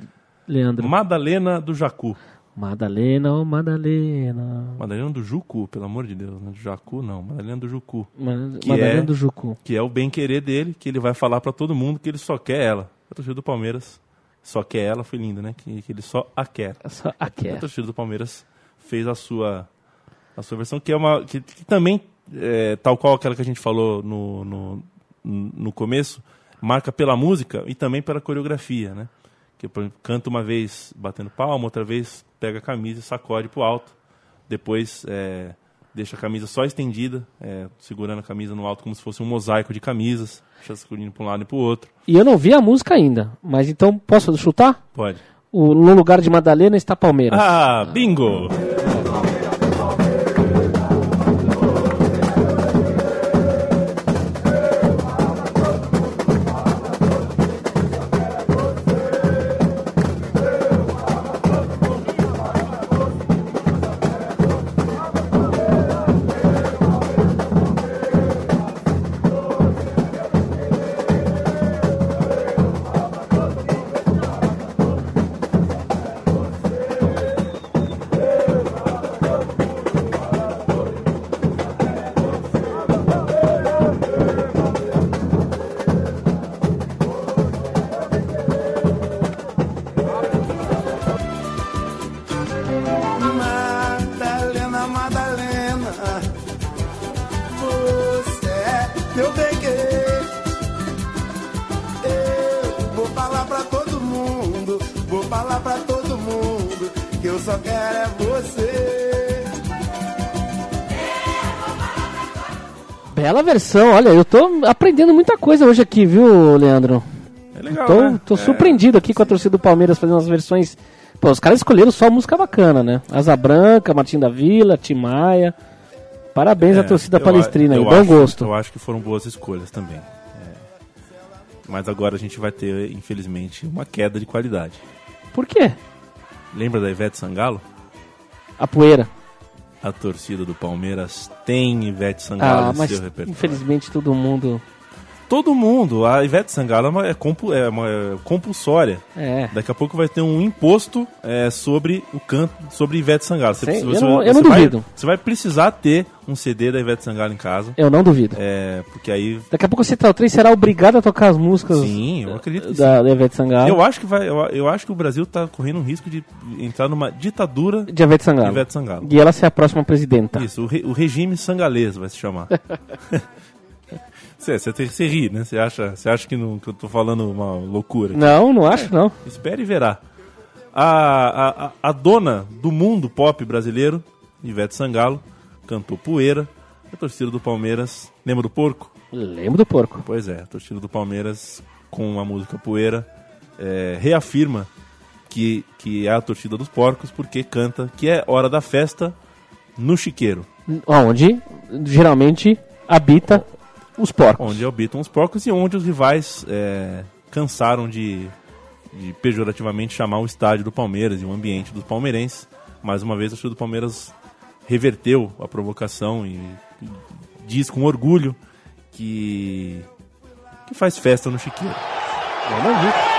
Leandro? Madalena do Jacu. Madalena, oh Madalena. Madalena do Jucu, pelo amor de Deus. Né? Do Jacu, não. Madalena do Jucu. Ma- Que Madalena é- do Jucu. Que é o bem-querer dele, que ele vai falar pra todo mundo que ele só quer ela. A torcida do Palmeiras só quer ela, foi lindo, né? Que, que ele só a quer. Só A é. torcida do Palmeiras fez a sua, a sua versão, que é uma. que, que também, é, tal qual aquela que a gente falou no, no, no começo, marca pela música e também pela coreografia, né? Que por exemplo, canta uma vez batendo palma, outra vez pega a camisa e sacode pro alto. Depois é, deixa a camisa só estendida, é, segurando a camisa no alto como se fosse um mosaico de camisas, deixa sacudindo para um lado e pro outro. E eu não vi a música ainda, mas então posso chutar? Pode. O, no lugar de Madalena está Palmeiras. Ah, bingo! Olha, eu tô aprendendo muita coisa hoje aqui, viu, Leandro? É legal, Tô, né? tô É. surpreendido aqui com a torcida do Palmeiras fazendo as versões. Pô, os caras escolheram só música bacana, né? Asa Branca, Martim da Vila, Tim Maia. Parabéns à É, torcida eu a- palestrina aí, bom acho- gosto. Eu acho que foram boas escolhas também. É. Mas agora a gente vai ter, infelizmente, uma queda de qualidade. Por quê? Lembra da Ivete Sangalo? A poeira. A torcida do Palmeiras tem Ivete Sangalo Ah, no seu repertório. infelizmente todo mundo. Todo mundo, a Ivete Sangalo é, uma- é compu- é uma é compulsória. É. Daqui a pouco vai ter um imposto é, sobre o canto, sobre Ivete Sangalo. Você, Sei, precisa- eu você- não- eu você não vai- duvido. Você vai precisar ter um CD da Ivete Sangalo em casa. Eu não duvido. É, porque aí. Daqui a pouco o Central 3 será obrigado a tocar as músicas Sim, eu acredito que da, da Ivete Sangalo. Eu acho que vai, eu, eu acho que o Brasil está correndo um risco de entrar numa ditadura De Ivete Sangalo. de Ivete Sangalo. E ela ser a próxima presidenta. Isso, o, re- o regime sangalês vai se chamar. *laughs* Você, você, você ri, né? Você acha, você acha que, não, que eu tô falando uma loucura? Não, não acho não. Espere e verá. A, a, a, a dona do mundo pop brasileiro, Ivete Sangalo, cantou Poeira. A torcida do Palmeiras, lembra do porco? Lembro do porco. Pois é, a torcida do Palmeiras, com a música Poeira, é, reafirma que, que é a torcida dos porcos, porque canta que é hora da festa no chiqueiro, Onde geralmente habita os porcos. onde habitam os porcos e onde os rivais é, cansaram de, de pejorativamente chamar o estádio do Palmeiras e o ambiente dos palmeirenses. Mais uma vez, a torcida do Palmeiras reverteu a provocação e, e diz com orgulho que, que faz festa no chiqueiro. Vamos ouvir.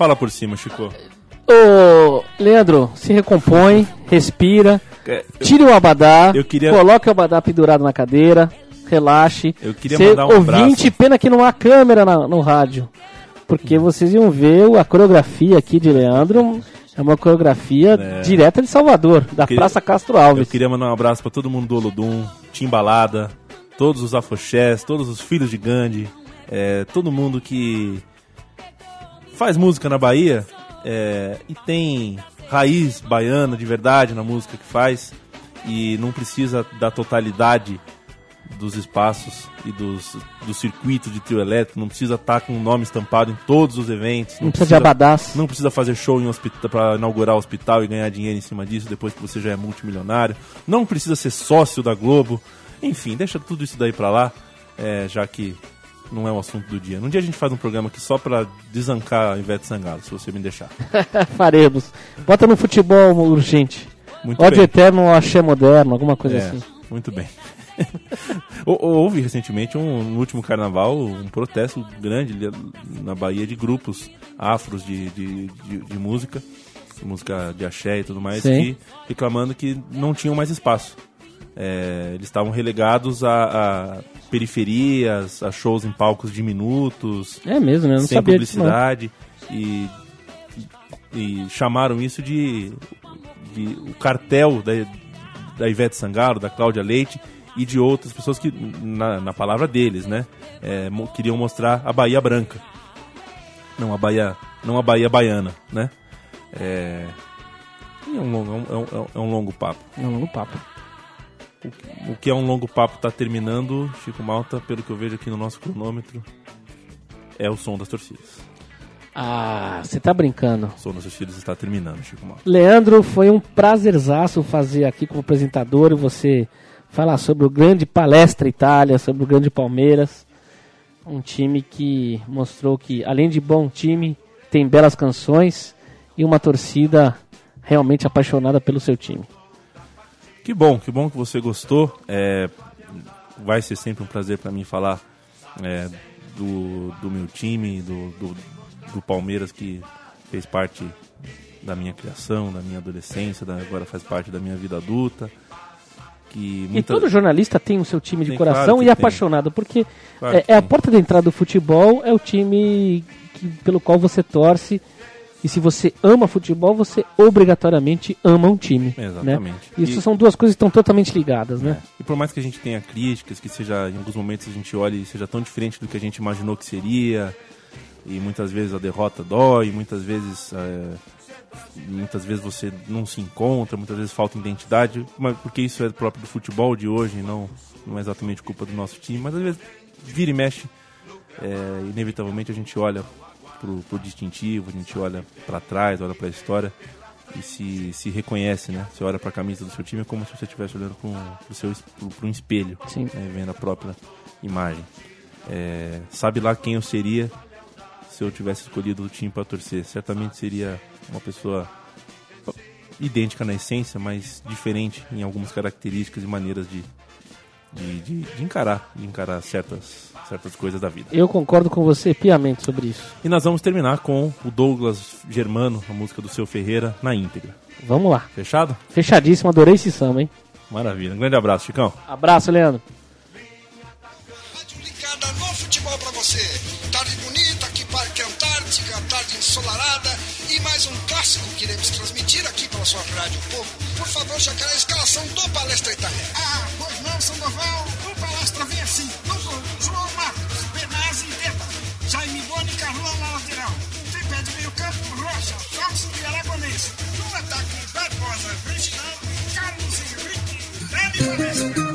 Fala por cima, Chico. Ô, Leandro, se recompõe, respira, É, eu- tire o abadá, Eu queria- coloque o abadá pendurado na cadeira, relaxe. Eu queria Cê mandar um ouvinte, abraço. pena que não há câmera na- no rádio. Porque vocês iam ver a coreografia aqui de Leandro. É uma coreografia É. direta de Salvador, da queria- Praça Castro Eu Alves. queria mandar um abraço pra todo mundo do Olodum, Timbalada, todos os afoxés, todos os filhos de Gandhi, é, todo mundo que faz música na Bahia é, e tem raiz baiana de verdade na música que faz e não precisa da totalidade dos espaços e dos, do circuito de trio elétrico, não precisa estar com o nome estampado em todos os eventos. Não precisa de abadás. Não precisa fazer show em hospital para inaugurar o hospital e ganhar dinheiro em cima disso depois que você já é multimilionário. Não precisa ser sócio da Globo. Enfim, deixa tudo isso daí pra lá, é, já que não é o assunto do dia. Num dia a gente faz um programa aqui só pra desancar a Ivete Sangalo, se você me deixar. *laughs* Faremos. Bota no futebol urgente. Muito Ódio bem. eterno, axé moderno, alguma coisa É, assim. muito bem. *laughs* Hou- Houve recentemente, um, no último carnaval, um protesto grande na Bahia de grupos afros de, de, de, de música, música de axé e tudo mais, que, reclamando que não tinham mais espaço. É, eles estavam relegados a, a periferias, a shows em palcos diminutos, É mesmo, né? Eu não sem sabia publicidade e, e chamaram isso de, de o cartel da, da Ivete Sangalo, da Cláudia Leite e de outras pessoas que, na, na palavra deles, né, é, queriam mostrar a Bahia branca, não a Bahia, não a Bahia baiana, né? É, é um, longo, é, um, é um- é um longo papo. O que é um longo papo está terminando, Chico Malta, pelo que eu vejo aqui no nosso cronômetro, é o som das torcidas. Ah, você tá brincando. O som das torcidas está terminando, Chico Malta. Leandro, foi um prazerzaço fazer aqui como apresentador e você falar sobre o grande Palestra Itália, sobre o grande Palmeiras. Um time que mostrou que, além de bom time, tem belas canções e uma torcida realmente apaixonada pelo seu time. Que bom, que bom que você gostou. É, vai ser sempre um prazer para mim falar é, do, do meu time, do, do, do Palmeiras que fez parte da minha criação, da minha adolescência, da- agora faz parte da minha vida adulta. Que E muita- todo jornalista tem o seu time de Tem, coração claro e tem. apaixonado, porque Claro é, é a porta de entrada do futebol, é o time que- pelo qual você torce. E se você ama futebol, você obrigatoriamente ama um time. Exatamente. Né? Isso E- são duas coisas que estão totalmente ligadas, né? E por mais que a gente tenha críticas, que seja em alguns momentos a gente olhe e seja tão diferente do que a gente imaginou que seria, e muitas vezes a derrota dói, muitas vezes é, muitas vezes você não se encontra, muitas vezes falta identidade, mas porque isso é próprio do futebol de hoje, não não é exatamente culpa do nosso time, mas às vezes vira e mexe, é, inevitavelmente a gente olha pro, pro distintivo, a gente olha para trás, olha para a história e se, se reconhece, né? Você olha para a camisa do seu time é como se você estivesse olhando para um, seu pro- pro um espelho, Sim. né? vendo a própria imagem. É, sabe lá quem eu seria se eu tivesse escolhido o time para torcer? Certamente seria uma pessoa idêntica na essência, mas diferente em algumas características e maneiras de, de, de, de encarar, de encarar certas, certas coisas da vida. Eu concordo com você piamente sobre isso. E nós vamos terminar com o Douglas Germano, a música do Seu Ferreira, na íntegra. Vamos lá. Fechado? Fechadíssimo, adorei esse samba, hein? Maravilha. Um grande abraço, Chicão. Abraço, Leandro. Rádio ligada no futebol pra você. Tarde bonita, aqui Parque Antártica, tarde ensolarada mais um clássico que iremos transmitir aqui pela sua rádio Povo. Por favor, já quero a escalação do Palestra Itália. Ah, pois não, Sandoval. O palestra vem assim. Gol, João Marcos, Benazzi e Beta. Jaime Boni e Carlão na lateral. Tripé de meio campo, Rocha, Fausto e Aragonês. No ataque, Barbosa, Reginaldo, Carlos Henrique, Dani Palestra.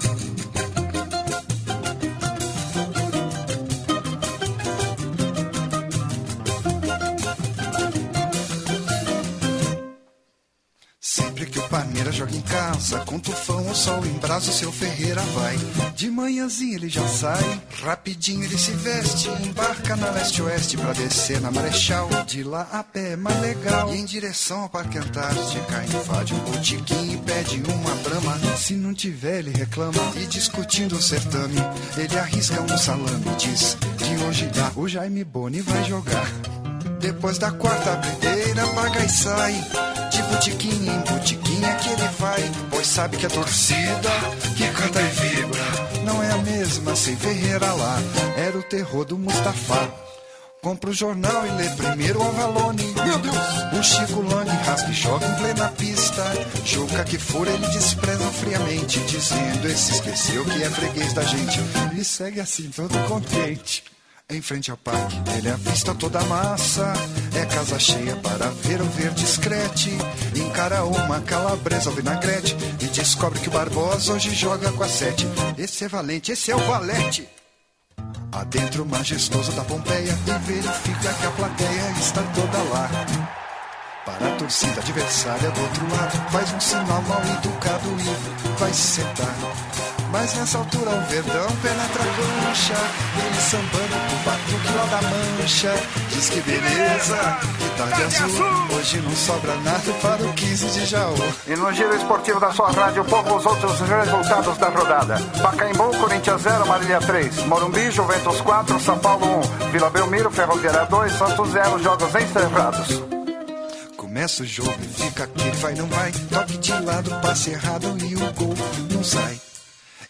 O Palmeiras joga em casa, com tufão ou sol em brasa, o seu Ferreira vai. De manhãzinha ele já sai, rapidinho ele se veste, embarca na leste-oeste pra descer na Marechal. De lá a pé é mais legal, e em direção ao Parque Antártica, invade um botiquim e pede uma brama. Se não tiver, ele reclama, e discutindo o certame, ele arrisca um salame diz que hoje dá, o Jaime Boni vai jogar. Depois da quarta brideira, paga e sai. De botiquinha em botiquinha que ele vai. Pois sabe que a torcida que canta e vibra não é a mesma sem Ferreira lá. Era o terror do Mustafa. Compra o jornal e lê primeiro o Avalone. Meu Deus! O Chico Lang rasga e joga em plena pista. Juca que for, ele despreza friamente, dizendo: Esse esqueceu que é freguês da gente. E segue assim, todo contente. Em frente ao parque, ele avista toda a massa. É casa cheia para ver o verde discrete. Encara uma calabresa ao vinagrete e descobre que o Barbosa hoje joga com a sete. Esse é valente, esse é o valete. Adentro majestoso da Pompeia e verifica que a plateia está toda lá. Para a torcida adversária do outro lado, faz um sinal mal educado e vai se sentar. Mas nessa altura o Verdão penetra a cancha, ele sambando com o batuque lá da mancha. Diz que beleza, que tarde azul, hoje não sobra nada para o 15 de Jaú. E no giro esportivo da sua rádio, pouco os outros resultados da rodada. Pacaembu, Corinthians 0, Marília 3. Morumbi, Juventus 4, São Paulo 1. Vila Belmiro, Ferroviária 2, Santos 0, jogos encerrados. Começa o jogo e fica aquele vai não vai. Toque de lado, passe errado e o gol não sai.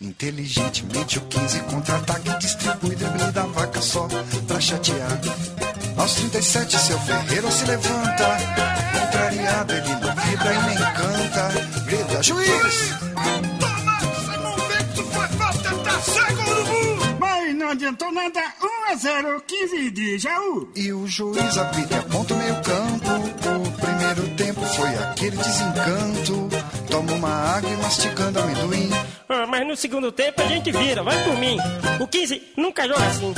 Inteligentemente o 15 contra-ataque distribui drible da vaca só pra chatear. Aos 37 seu Ferreiro se levanta, contrariado ele não vibra e nem canta. Grita, juiz! Mas não adiantou nada, 1 a 0, 15 de Jaú. E o juiz apita e aponta o meio campo. Primeiro tempo foi aquele desencanto. Toma uma água e mastigando amendoim. Ah, mas no segundo tempo a gente vira, vai por mim. O 15 nunca joga assim.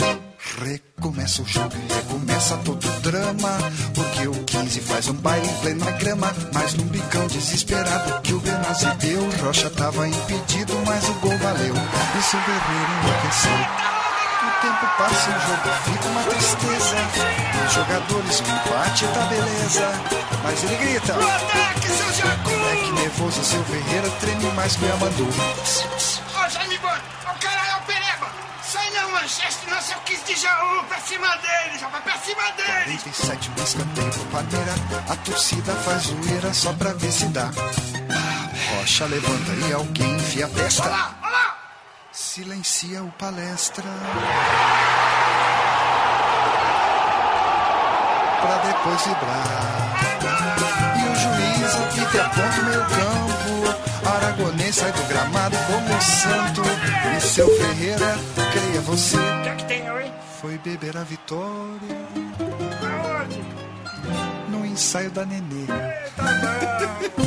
Recomeça o jogo e recomeça todo o drama. Porque o 15 faz um baile em plena grama. Mas num bicão desesperado que o Benazzi deu. Rocha tava impedido, mas o gol valeu. E seu guerreiro enlouqueceu. O tempo passa e o jogo fica uma tristeza. Os jogadores com empate tá beleza. Mas ele grita: No ataque, seu Jacu! É que nervoso seu Ferreira treme mais que o Amandu. Ô, Jaime Boni, o cara é o Pereba. Sai não, Manchester, não, seu 15 de Jaú. Pra cima dele, já vai pra cima dele. 47 no escanteio pro Palmeira. A torcida faz zoeira só pra ver se dá. Rocha levanta e alguém enfia a testa. Olha lá, olha lá. Silencia o palestra. Pra depois vibrar. E o juiz apita e aponta o meio campo. Aragonês sai do gramado como um santo. E seu Ferreira, creia você, O que é que tem, foi beber a vitória Aonde? no ensaio da Nenê. Bom.